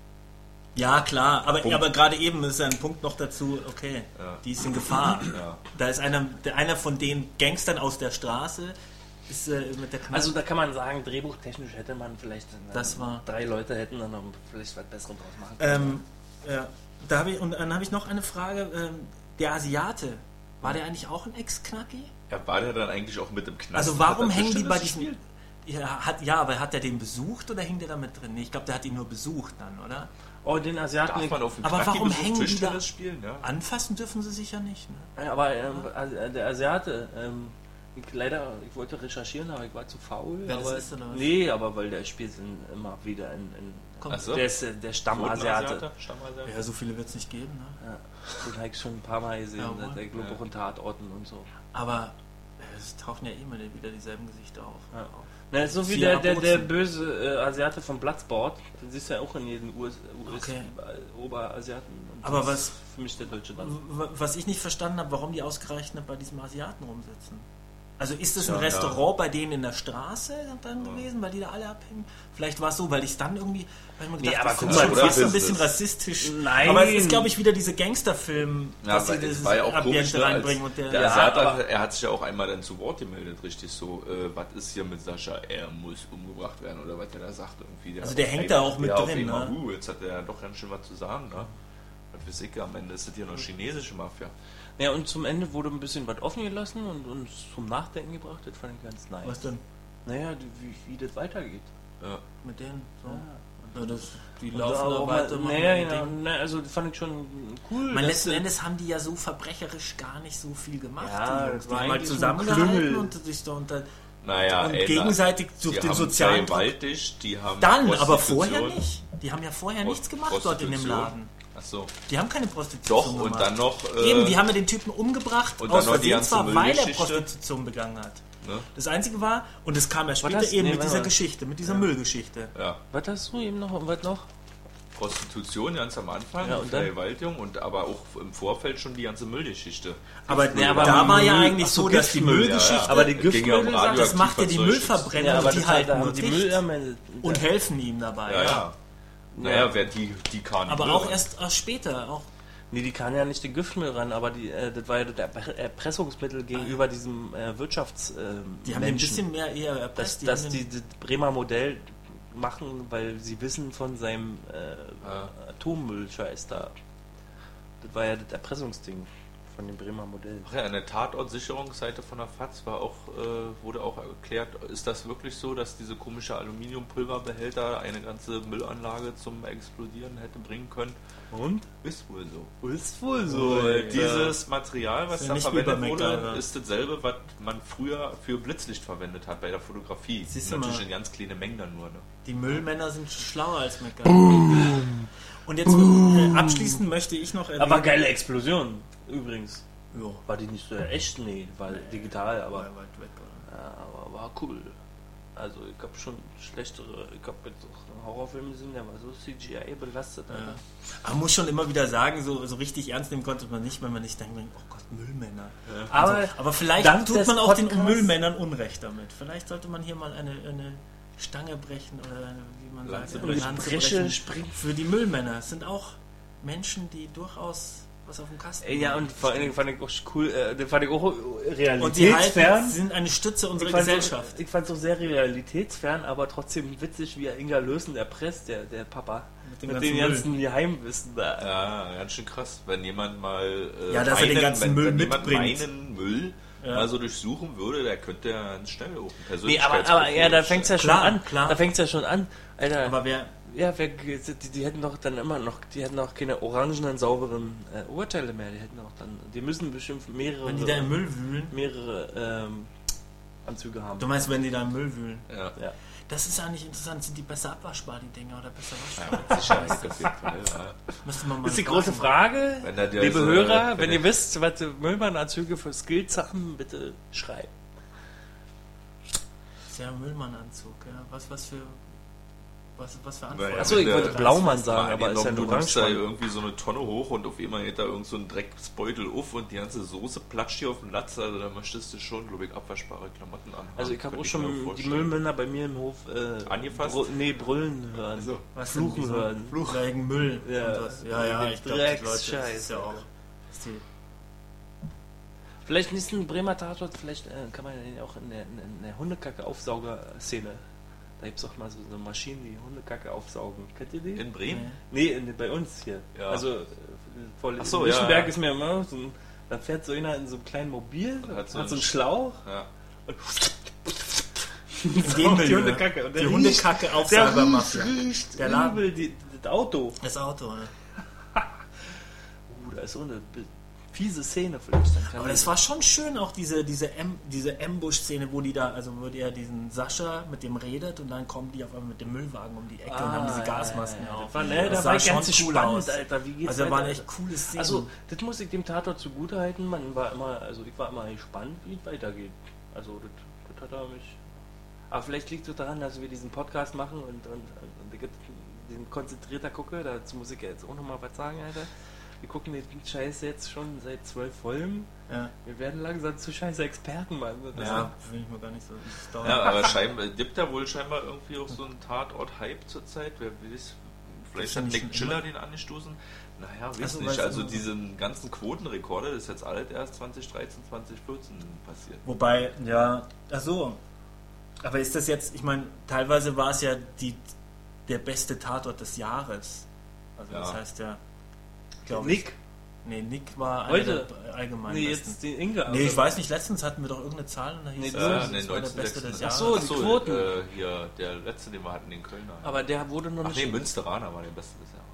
[SPEAKER 2] Ja, klar, aber,
[SPEAKER 3] Punkt.
[SPEAKER 2] aber gerade eben ist ja ein Punkt noch dazu, okay,
[SPEAKER 3] Ja.
[SPEAKER 2] die ist in Gefahr.
[SPEAKER 3] Ja.
[SPEAKER 2] Da ist einer, der, einer von den Gangstern aus der Straße, ist äh, mit der Knarre.
[SPEAKER 1] Also da kann man sagen, drehbuchtechnisch hätte man vielleicht äh,
[SPEAKER 2] Das war-
[SPEAKER 1] drei Leute hätten dann noch vielleicht was Besseres draus machen können.
[SPEAKER 2] ähm, ja, da habe ich, und dann habe ich noch eine Frage, ähm, der Asiate, war der eigentlich auch ein Ex-Knacki?
[SPEAKER 3] Ja, war der dann eigentlich auch mit im Knast?
[SPEAKER 2] Also warum hängen die bei
[SPEAKER 3] gespielt?
[SPEAKER 2] Ja, hat, ja, aber hat er den besucht oder hing der da mit drin? Nee, ich glaube, der hat ihn nur besucht dann, oder?
[SPEAKER 1] oh, den Asiaten.
[SPEAKER 3] Darf man auf dem
[SPEAKER 2] Aber
[SPEAKER 3] Knacki
[SPEAKER 2] warum
[SPEAKER 3] Besuch
[SPEAKER 2] hängen die da-
[SPEAKER 3] spielen? Ja.
[SPEAKER 2] Anfassen dürfen sie sich ja nicht, ne?
[SPEAKER 1] Ja, aber ähm, Asi- der Asiate, ähm, ich, leider, ich wollte recherchieren, aber ich war zu faul.
[SPEAKER 2] Das
[SPEAKER 1] aber,
[SPEAKER 2] ist?
[SPEAKER 1] Nee, aber weil der spielt in, immer wieder in. in
[SPEAKER 3] so.
[SPEAKER 1] Der ist der Stammasiate.
[SPEAKER 3] Stammasiate?
[SPEAKER 2] Ja, so viele wird es nicht geben, ne?
[SPEAKER 1] Ja, den habe ich schon ein paar Mal gesehen.
[SPEAKER 2] Jawohl.
[SPEAKER 1] der glaube auch in Tatorten und so.
[SPEAKER 2] Aber äh, es tauchen ja immer wieder dieselben Gesichter auf.
[SPEAKER 1] Ja. Na, so wie der, der, der böse äh, Asiate vom Bloodsport. Den siehst du ja auch in jedem US, US
[SPEAKER 2] Okay.
[SPEAKER 1] äh, Oberasiaten. Und
[SPEAKER 2] Aber was-
[SPEAKER 1] Für mich der deutsche
[SPEAKER 2] Was ich nicht verstanden habe, warum die ausgerechnet bei diesem Asiaten rumsitzen. Also ist das ein Restaurant bei denen in der Straße dann gewesen, weil die da alle abhängen? Vielleicht war es so, weil ich es dann irgendwie, weil ich mir
[SPEAKER 1] Nee,
[SPEAKER 2] gedacht,
[SPEAKER 1] aber
[SPEAKER 2] das
[SPEAKER 1] guck
[SPEAKER 2] ist
[SPEAKER 1] mal,
[SPEAKER 2] fast so ein
[SPEAKER 3] ist
[SPEAKER 2] bisschen rassistisch.
[SPEAKER 1] Nein.
[SPEAKER 2] Aber es ist, glaube ich, wieder diese Gangsterfilm,
[SPEAKER 3] Ja,
[SPEAKER 2] dass sie
[SPEAKER 3] aber war ja auch komisch, ne,
[SPEAKER 2] reinbringen und der,
[SPEAKER 3] der
[SPEAKER 1] Ja, aber-
[SPEAKER 3] er hat sich ja auch einmal dann zu Wort gemeldet, richtig so, äh, was ist hier mit Sascha, er muss umgebracht werden oder was der da sagt irgendwie. Der
[SPEAKER 2] Also der hängt da auch mit
[SPEAKER 3] ja,
[SPEAKER 2] drin, ne?
[SPEAKER 3] jetzt hat er ja doch ganz schön was zu sagen, ne? Was weiß ich, am Ende ist das hier noch chinesische Mafia.
[SPEAKER 1] Ja, und zum Ende wurde ein bisschen was offen gelassen und uns zum Nachdenken gebracht. Das fand ich ganz nice.
[SPEAKER 2] was denn
[SPEAKER 1] Naja, wie, wie das weitergeht.
[SPEAKER 3] Ja.
[SPEAKER 2] mit denen? So.
[SPEAKER 1] Ja.
[SPEAKER 2] Ja, das, die
[SPEAKER 1] Und
[SPEAKER 2] laufen da weiter,
[SPEAKER 1] naja, ja, na, also das fand ich schon cool.
[SPEAKER 2] Mein
[SPEAKER 1] dass
[SPEAKER 2] letzten Endes haben die ja so verbrecherisch gar nicht so viel gemacht.
[SPEAKER 1] Ja,
[SPEAKER 2] die haben halt zusammengehalten und sich da unter
[SPEAKER 3] Naja,
[SPEAKER 2] und
[SPEAKER 3] ey,
[SPEAKER 2] gegenseitig
[SPEAKER 3] na,
[SPEAKER 2] durch
[SPEAKER 3] die
[SPEAKER 2] den
[SPEAKER 3] haben
[SPEAKER 2] sozialen Druck.
[SPEAKER 3] vergewaltigt, die haben
[SPEAKER 2] Dann, aber vorher nicht. Die haben ja vorher nichts gemacht dort in dem. Laden.
[SPEAKER 3] Ach so.
[SPEAKER 2] Die haben keine Prostitution
[SPEAKER 3] Doch, und
[SPEAKER 2] gemacht.
[SPEAKER 3] dann noch. Äh,
[SPEAKER 2] Eben, die haben ja den Typen umgebracht,
[SPEAKER 3] und dann
[SPEAKER 2] aus Versehen zwar, weil er. Prostitution begangen hat.
[SPEAKER 3] Ne?
[SPEAKER 2] Das Einzige war, und es kam ja später
[SPEAKER 1] das?
[SPEAKER 2] eben
[SPEAKER 1] Nee,
[SPEAKER 2] mit dieser
[SPEAKER 1] mal.
[SPEAKER 2] Geschichte, mit dieser Müllgeschichte.
[SPEAKER 3] Ja.
[SPEAKER 1] Was hast du eben noch? Und was noch?
[SPEAKER 3] Prostitution ganz am Anfang,
[SPEAKER 1] Ja, und?
[SPEAKER 3] Vergewaltigung und aber auch im Vorfeld schon die ganze Müllgeschichte.
[SPEAKER 2] Aber,
[SPEAKER 1] Ja, aber
[SPEAKER 2] da war ja
[SPEAKER 1] Müll-
[SPEAKER 2] eigentlich
[SPEAKER 1] so,
[SPEAKER 2] so, dass die Müllgeschichte,
[SPEAKER 3] ja, ja.
[SPEAKER 1] Aber die
[SPEAKER 3] ja um
[SPEAKER 1] Giftmüll,
[SPEAKER 3] Radio-
[SPEAKER 2] das macht ja die Müllverbrenner
[SPEAKER 1] ja, aber
[SPEAKER 2] und die halten
[SPEAKER 1] haben die Müllärmel.
[SPEAKER 2] und helfen ihm dabei.
[SPEAKER 3] Ja, ja. Naja, wer die, die kann.
[SPEAKER 2] Aber auch erst äh, später. Auch.
[SPEAKER 1] Nee, die kann ja nicht den Giftmüll ran, aber die, äh, das war ja das Erpre- Erpressungsmittel gegenüber diesem äh, Wirtschafts. ähm,
[SPEAKER 2] Die haben den ein
[SPEAKER 1] Menschen.
[SPEAKER 2] bisschen mehr eher
[SPEAKER 1] dass,
[SPEAKER 2] erpresst.
[SPEAKER 1] dass
[SPEAKER 2] haben
[SPEAKER 1] die das Bremer Modell machen, weil sie wissen von seinem äh,
[SPEAKER 3] Ja.
[SPEAKER 1] Atommüll-Scheiß da. Das war ja das Erpressungsding von dem Bremer Modell.
[SPEAKER 3] Ach ja, an der Tatortsicherungsseite von der FAZ war auch, äh, wurde auch erklärt, ist das wirklich so, dass diese komische Aluminiumpulverbehälter eine ganze Müllanlage zum Explodieren hätte bringen können?
[SPEAKER 1] Und?
[SPEAKER 3] Ist wohl so.
[SPEAKER 1] Ist wohl
[SPEAKER 3] Und dieses Material, was da verwendet wurde, ist dasselbe, was man früher für Blitzlicht verwendet hat bei der Fotografie.
[SPEAKER 2] Siehst du
[SPEAKER 3] Natürlich
[SPEAKER 2] mal.
[SPEAKER 3] in ganz kleine Mengen dann nur. Ne?
[SPEAKER 2] Die Müllmänner sind schlauer als MacGyver. Und jetzt äh, abschließend möchte ich noch erwähnen.
[SPEAKER 1] Aber geile Explosion, übrigens.
[SPEAKER 2] Ja,
[SPEAKER 1] War die nicht so echt? Nee, war digital, aber,
[SPEAKER 2] war weit weg. Oder?
[SPEAKER 1] ja, aber war cool. Also ich habe schon schlechtere, ich habe jetzt auch einen Horrorfilm gesehen, der war so CGI belastet.
[SPEAKER 2] Ja. Aber man muss schon immer wieder sagen, so, so richtig ernst nehmen konnte man nicht, wenn man nicht denkt, oh Gott, Müllmänner.
[SPEAKER 1] Aber,
[SPEAKER 2] Also, aber vielleicht
[SPEAKER 1] dank
[SPEAKER 2] tut man auch den
[SPEAKER 1] Podcasts-
[SPEAKER 2] Müllmännern Unrecht damit. Vielleicht sollte man hier mal eine, eine Stange brechen oder wie man
[SPEAKER 3] Lanze
[SPEAKER 2] sagt, Lanze
[SPEAKER 1] Bresche
[SPEAKER 2] brechen
[SPEAKER 1] springen.
[SPEAKER 2] für die Müllmänner. Es sind auch Menschen, die durchaus was auf dem Kasten
[SPEAKER 1] Ey, ja,
[SPEAKER 2] haben.
[SPEAKER 1] und vor allen Dingen fand ich auch cool, äh, den fand ich auch
[SPEAKER 2] und die
[SPEAKER 1] realitätsfern.
[SPEAKER 2] halten, sind eine Stütze unserer
[SPEAKER 1] Ich
[SPEAKER 2] Gesellschaft.
[SPEAKER 1] auch- Ich fand es auch sehr realitätsfern, aber trotzdem witzig, wie er Inga Lösen erpresst, der, der Papa.
[SPEAKER 2] Mit dem
[SPEAKER 1] Mit
[SPEAKER 2] ganzen
[SPEAKER 1] den
[SPEAKER 2] Müll.
[SPEAKER 1] ganzen Geheimwissen da.
[SPEAKER 3] Ja, ganz schön krass. Wenn jemand mal äh,
[SPEAKER 2] Ja, dass er den ganzen Müll
[SPEAKER 3] wenn, wenn jemand
[SPEAKER 2] mitbringt.
[SPEAKER 3] meinen Müll
[SPEAKER 2] Ja.
[SPEAKER 3] mal so durchsuchen würde, der könnte ja ganz schnell auch ein
[SPEAKER 1] Nee, aber, aber ja, da fängt's ja schon
[SPEAKER 2] Klar,
[SPEAKER 1] an.
[SPEAKER 2] klar.
[SPEAKER 1] Da fängt's ja schon an. Alter,
[SPEAKER 2] Aber wer,
[SPEAKER 1] ja, wer, die, die hätten doch dann immer noch, die hätten auch keine orangenen, sauberen äh, Urteile mehr. Die hätten auch dann, die müssen bestimmt mehrere,
[SPEAKER 2] wenn die da im Müll wühlen?
[SPEAKER 1] mehrere ähm, Anzüge haben.
[SPEAKER 2] Du meinst, wenn die da im Müll wühlen?
[SPEAKER 3] Ja,
[SPEAKER 1] Ja.
[SPEAKER 2] Das ist eigentlich interessant. Sind die besser abwaschbar, die Dinger, oder besser waschbar?
[SPEAKER 3] mit Sicherheit auf jeden Fall. Ja.
[SPEAKER 2] Müsste man mal
[SPEAKER 1] Das ist die große Frage.
[SPEAKER 3] Wenn er dir
[SPEAKER 1] Liebe
[SPEAKER 3] so-
[SPEAKER 1] Hörer,
[SPEAKER 3] wenn
[SPEAKER 1] wenn ihr wisst, was Müllmannanzüge für Skills haben, bitte schreiben.
[SPEAKER 2] Das ist ja ein Müllmannanzug, ja. Was, was für. Was, was für Anforderungen?
[SPEAKER 3] Naja,
[SPEAKER 1] Achso, ich wollte Blaumann sagen, aber ist ja ein
[SPEAKER 3] du nimmst da irgendwie so eine Tonne hoch und auf einmal geht da irgend so ein Drecksbeutel auf und die ganze Soße platscht hier auf den Latz, also da möchtest du schon, glaube ich, abwaschbare Klamotten an.
[SPEAKER 1] Also ich habe auch schon die Müllmänner bei mir im Hof äh,
[SPEAKER 3] Angefasst?
[SPEAKER 1] Brü nee, brüllen hören.
[SPEAKER 3] Also,
[SPEAKER 2] Was
[SPEAKER 1] Fluchen hören.
[SPEAKER 2] Fluch. Wegen Müll.
[SPEAKER 1] Ja.
[SPEAKER 2] Ja, ja, ich glaube, das ist ja auch.
[SPEAKER 1] Alter.
[SPEAKER 2] Ist die,
[SPEAKER 1] Vielleicht nicht ein Bremer Tatort, vielleicht äh, kann man den auch in der, in der Hundekacke-Aufsauger-Szene. Da gibt es auch mal so, so Maschinen, die Hundekacke aufsaugen. Kennt ihr die?
[SPEAKER 3] in Bremen?
[SPEAKER 1] nee, in, bei uns hier.
[SPEAKER 3] Ja.
[SPEAKER 1] Also äh, vor
[SPEAKER 3] Ach so,
[SPEAKER 1] Lichtenberg
[SPEAKER 3] ja.
[SPEAKER 1] ist mir immer so ein, da fährt so einer in so einem kleinen Mobil,
[SPEAKER 3] Und
[SPEAKER 1] hat
[SPEAKER 3] hat
[SPEAKER 1] so,
[SPEAKER 3] so
[SPEAKER 1] einen Schlauch
[SPEAKER 3] Ja.
[SPEAKER 1] und [LAUGHS] die. Hundekacke. Und
[SPEAKER 2] Die
[SPEAKER 1] der
[SPEAKER 2] Hundekacke
[SPEAKER 1] riecht,
[SPEAKER 2] Aufsaugermafia.
[SPEAKER 1] Der riecht
[SPEAKER 2] Der Laden.
[SPEAKER 1] übel die, das Auto.
[SPEAKER 2] Das Auto, ne? [LAUGHS]
[SPEAKER 1] Uh, da ist so eine fiese Szene vielleicht. Dann kann
[SPEAKER 2] Aber es war schon schön, auch diese, diese, M, diese Ambush-Szene, wo die da, also wo der diesen Sascha mit dem redet und dann kommen die auf einmal mit dem Müllwagen um die Ecke und haben diese Gasmasken
[SPEAKER 1] Ah, ja, ja.
[SPEAKER 2] auf.
[SPEAKER 1] Das war, ne,
[SPEAKER 2] Das
[SPEAKER 1] da
[SPEAKER 2] sah
[SPEAKER 1] war
[SPEAKER 2] schon
[SPEAKER 1] ganz
[SPEAKER 2] cool
[SPEAKER 1] spannend,
[SPEAKER 2] aus.
[SPEAKER 1] Alter.
[SPEAKER 2] Also da waren
[SPEAKER 1] weiter?
[SPEAKER 2] echt coole Szenen.
[SPEAKER 1] Also, das muss ich dem Tatort zugutehalten. Man war immer, also ich war immer gespannt, wie es weitergeht. Also, das, das hat er mich. Aber vielleicht liegt es daran, dass wir diesen Podcast machen und, und, und ich den konzentrierter gucke. Dazu muss ich ja jetzt auch nochmal was sagen, Alter. Wir gucken den Scheiß jetzt schon seit zwölf Folgen.
[SPEAKER 2] ja,
[SPEAKER 1] Wir werden langsam zu scheiße Experten, Mann. Das
[SPEAKER 2] ja will ich mir gar nicht so.
[SPEAKER 3] Ja, aber scheinbar gibt da wohl scheinbar irgendwie auch so einen Tatort-Hype zurzeit. Wer weiß, vielleicht hat Nick Chiller
[SPEAKER 2] immer?
[SPEAKER 3] den angestoßen. Naja, weiß
[SPEAKER 2] Also,
[SPEAKER 3] nicht. Also
[SPEAKER 2] du-
[SPEAKER 3] diesen ganzen Quotenrekorde, das ist jetzt alles erst 2013, 2014 passiert.
[SPEAKER 2] Wobei, ja, ach so. Aber ist das jetzt, ich meine, teilweise war es ja die, der beste Tatort des Jahres. Also
[SPEAKER 3] Ja.
[SPEAKER 2] das heißt ja, glaub
[SPEAKER 1] Nick?
[SPEAKER 2] Ich, nee, Nick war einer
[SPEAKER 1] Heute?
[SPEAKER 2] der allgemein
[SPEAKER 1] Nee,
[SPEAKER 2] besten.
[SPEAKER 1] jetzt den Inga.
[SPEAKER 2] Nee, ich weiß nicht, letztens hatten wir doch irgendeine Zahl und da hieß
[SPEAKER 1] Nee,
[SPEAKER 2] es,
[SPEAKER 3] Äh, nee,
[SPEAKER 2] war der beste des
[SPEAKER 3] 1996.
[SPEAKER 2] Jahres.
[SPEAKER 1] Ach so, die
[SPEAKER 3] so,
[SPEAKER 1] Quoten.
[SPEAKER 3] Äh, hier, der letzte, den wir hatten, den Kölner.
[SPEAKER 1] Aber der wurde noch
[SPEAKER 3] Ach
[SPEAKER 1] nicht.
[SPEAKER 3] nee, Münsteraner war der beste des Jahres.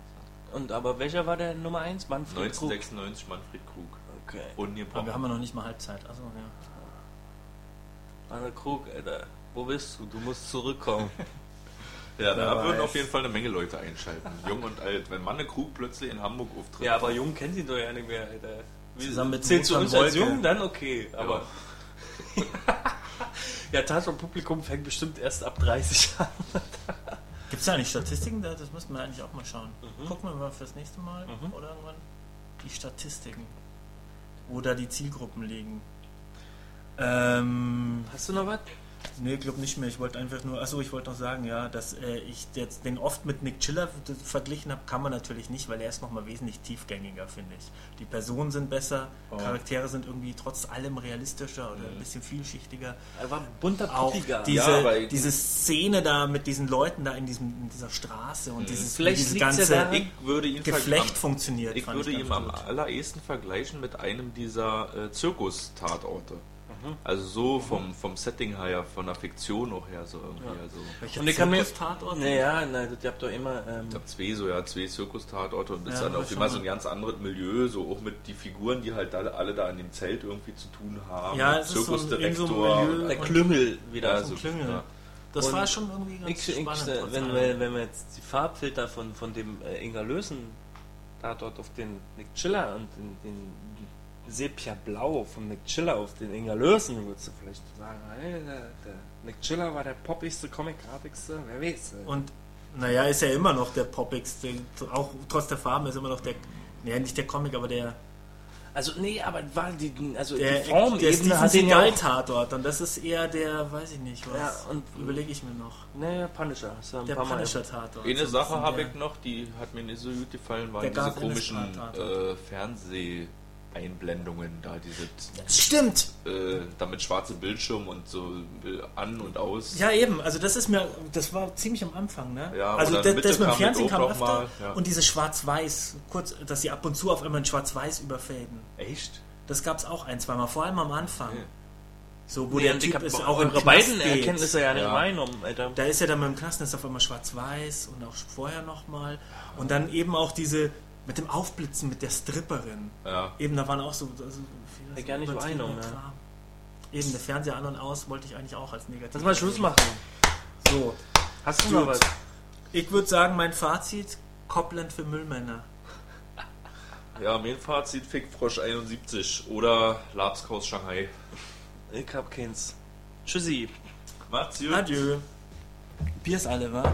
[SPEAKER 1] Und aber welcher war der Nummer 1? Manfred Krug.
[SPEAKER 3] 1996 Manfred Krug.
[SPEAKER 1] Okay.
[SPEAKER 2] Aber
[SPEAKER 3] Ungebrochen.
[SPEAKER 2] wir haben ja noch nicht mal Halbzeit. Also, ja.
[SPEAKER 1] Manfred Krug, Alter. Wo bist du? Du musst zurückkommen. [LAUGHS]
[SPEAKER 3] Ja, da
[SPEAKER 2] Wer
[SPEAKER 3] würden
[SPEAKER 2] weiß.
[SPEAKER 3] auf jeden Fall eine Menge Leute einschalten. Jung und alt. Wenn Manne Krug plötzlich in Hamburg auftritt.
[SPEAKER 1] ja, aber Jung kennt ihn doch ja nicht mehr, Alter. Wie,
[SPEAKER 2] Zusammen mit
[SPEAKER 1] du
[SPEAKER 2] Mozart
[SPEAKER 1] uns als. Jung? Dann okay. Aber [LAUGHS] ja, Tatort Publikum fängt bestimmt erst ab 30 an. [LAUGHS]
[SPEAKER 2] Gibt es da eigentlich Statistiken? Da- Das müssten wir eigentlich auch mal schauen.
[SPEAKER 1] Mhm.
[SPEAKER 2] Gucken wir mal fürs nächste Mal oder irgendwann die Statistiken. Wo da die Zielgruppen liegen. Ähm,
[SPEAKER 1] Hast du noch was?
[SPEAKER 2] Nee, glaube nicht mehr. Ich wollte einfach nur, achso, ich wollte noch sagen, ja, dass äh, ich jetzt den oft mit Nick Chiller verglichen habe, kann man natürlich nicht, weil er ist nochmal wesentlich tiefgängiger, finde ich. Die Personen sind besser,
[SPEAKER 3] Oh.
[SPEAKER 2] Charaktere sind irgendwie trotz allem realistischer oder
[SPEAKER 3] Mhm.
[SPEAKER 2] ein bisschen vielschichtiger.
[SPEAKER 1] Er war bunter
[SPEAKER 2] auch
[SPEAKER 1] Puppiger.
[SPEAKER 2] diese,
[SPEAKER 3] Ja, aber-
[SPEAKER 2] diese Szene da mit diesen Leuten da in, diesem, in dieser Straße und dieses,
[SPEAKER 1] Vielleicht
[SPEAKER 2] dieses
[SPEAKER 1] ja
[SPEAKER 2] ganze
[SPEAKER 3] Ich ihn
[SPEAKER 2] Geflecht
[SPEAKER 3] verg-
[SPEAKER 2] funktioniert.
[SPEAKER 3] Ich würde
[SPEAKER 2] ganz
[SPEAKER 3] ihn am
[SPEAKER 2] gut.
[SPEAKER 3] allerersten vergleichen mit einem dieser äh, Zirkus-Tatorte.
[SPEAKER 1] Mhm.
[SPEAKER 3] Also so vom, vom Setting her, von der Fiktion auch her, so irgendwie.
[SPEAKER 1] Ja.
[SPEAKER 3] Also,
[SPEAKER 2] Welcher
[SPEAKER 1] Und ich kann mir.
[SPEAKER 2] Zirkus-Tatort?
[SPEAKER 1] Naja, na, ihr habt doch immer. Ähm,
[SPEAKER 3] ich habe zwei, so ja, zwei Zirkus-Tatorte und das
[SPEAKER 2] Ja,
[SPEAKER 3] ist dann
[SPEAKER 2] hab
[SPEAKER 3] auf
[SPEAKER 2] ich
[SPEAKER 3] immer so ein ganz anderes Milieu, so auch mit die Figuren, die halt alle, alle da in dem Zelt irgendwie zu tun haben.
[SPEAKER 2] Ja, es ist so so
[SPEAKER 3] Zirkusdirektor.
[SPEAKER 1] Der Klüngel wieder.
[SPEAKER 3] Ja,
[SPEAKER 1] so.
[SPEAKER 2] Klüngel.
[SPEAKER 3] ja.
[SPEAKER 2] Das
[SPEAKER 1] Und
[SPEAKER 2] war schon irgendwie ganz
[SPEAKER 1] Ich, ich,
[SPEAKER 2] spannend.
[SPEAKER 1] äh,
[SPEAKER 2] trotz
[SPEAKER 1] wenn, wir, wenn wir jetzt die Farbfilter von, von dem äh, Inga Lösen da dort auf den Nick Chiller und den, den Sepia Blau von Nick Chiller auf den Inga Lösen, würdest du vielleicht sagen, hey, der, der Nick Chiller war der poppigste, comicartigste, wer weiß.
[SPEAKER 2] Und naja, ist ja immer noch der poppigste, auch trotz der Farben ist immer noch der, naja, nicht der Comic, aber der,
[SPEAKER 1] Also, nee, aber war die, also
[SPEAKER 2] der,
[SPEAKER 1] die
[SPEAKER 2] der
[SPEAKER 1] Formebene
[SPEAKER 2] Steven
[SPEAKER 1] hat den ja
[SPEAKER 2] Seagal-Tatort und das ist eher der, weiß ich nicht, was,
[SPEAKER 1] Ja, und-
[SPEAKER 2] überlege ich mir noch.
[SPEAKER 1] Nee, Punisher. Hast du ein
[SPEAKER 2] Der
[SPEAKER 1] paar Mal-
[SPEAKER 2] Punisher-Tatort.
[SPEAKER 3] Eine Sache habe
[SPEAKER 2] der-
[SPEAKER 3] ich noch, die hat mir nicht so gut gefallen, waren
[SPEAKER 2] Der
[SPEAKER 3] diese komischen äh, Fernseheinblendungen da, diese
[SPEAKER 2] Stimmt!
[SPEAKER 3] äh, damit schwarze Bildschirm und so äh, an und aus.
[SPEAKER 2] Ja, eben. Also das ist mir, das war ziemlich am Anfang, ne?
[SPEAKER 3] Ja,
[SPEAKER 2] also das, das mit dem Fernsehen kam
[SPEAKER 3] auch
[SPEAKER 2] öfter
[SPEAKER 3] mal, ja.
[SPEAKER 2] und diese Schwarz-Weiß, kurz, dass sie ab und zu auf einmal in Schwarz-Weiß überfäden.
[SPEAKER 3] Echt?
[SPEAKER 2] Das gab es auch ein, zweimal, vor allem am Anfang.
[SPEAKER 3] Okay.
[SPEAKER 2] So, wo
[SPEAKER 1] Nee,
[SPEAKER 2] der Typ
[SPEAKER 1] hab
[SPEAKER 2] ist
[SPEAKER 1] auch
[SPEAKER 2] im
[SPEAKER 1] beiden
[SPEAKER 2] geht.
[SPEAKER 1] Erkenntnisse ja nicht
[SPEAKER 3] Ja.
[SPEAKER 1] wahrgenommen, Alter.
[SPEAKER 2] Da ist ja dann mit dem Knast ist auf einmal schwarz-weiß und auch vorher nochmal. Und dann eben auch diese mit dem Aufblitzen mit der Stripperin.
[SPEAKER 3] Ja.
[SPEAKER 2] Eben, da waren auch so. so vieles
[SPEAKER 1] Ja, gar nicht ja.
[SPEAKER 2] Kram. Eben, der Fernseher an und aus wollte ich eigentlich auch als negativ.
[SPEAKER 1] Lass mal Schluss machen.
[SPEAKER 2] So,
[SPEAKER 1] Hast du
[SPEAKER 2] Gut.
[SPEAKER 1] noch was?
[SPEAKER 2] ich würde sagen, mein Fazit: Copland für Müllmänner.
[SPEAKER 3] Ja, mein Fazit Fickfrosch 71 oder Labskaus Shanghai.
[SPEAKER 1] Ich hab keins. Tschüssi.
[SPEAKER 3] Macht's gut.
[SPEAKER 2] Adieu. Bier ist alle, wa?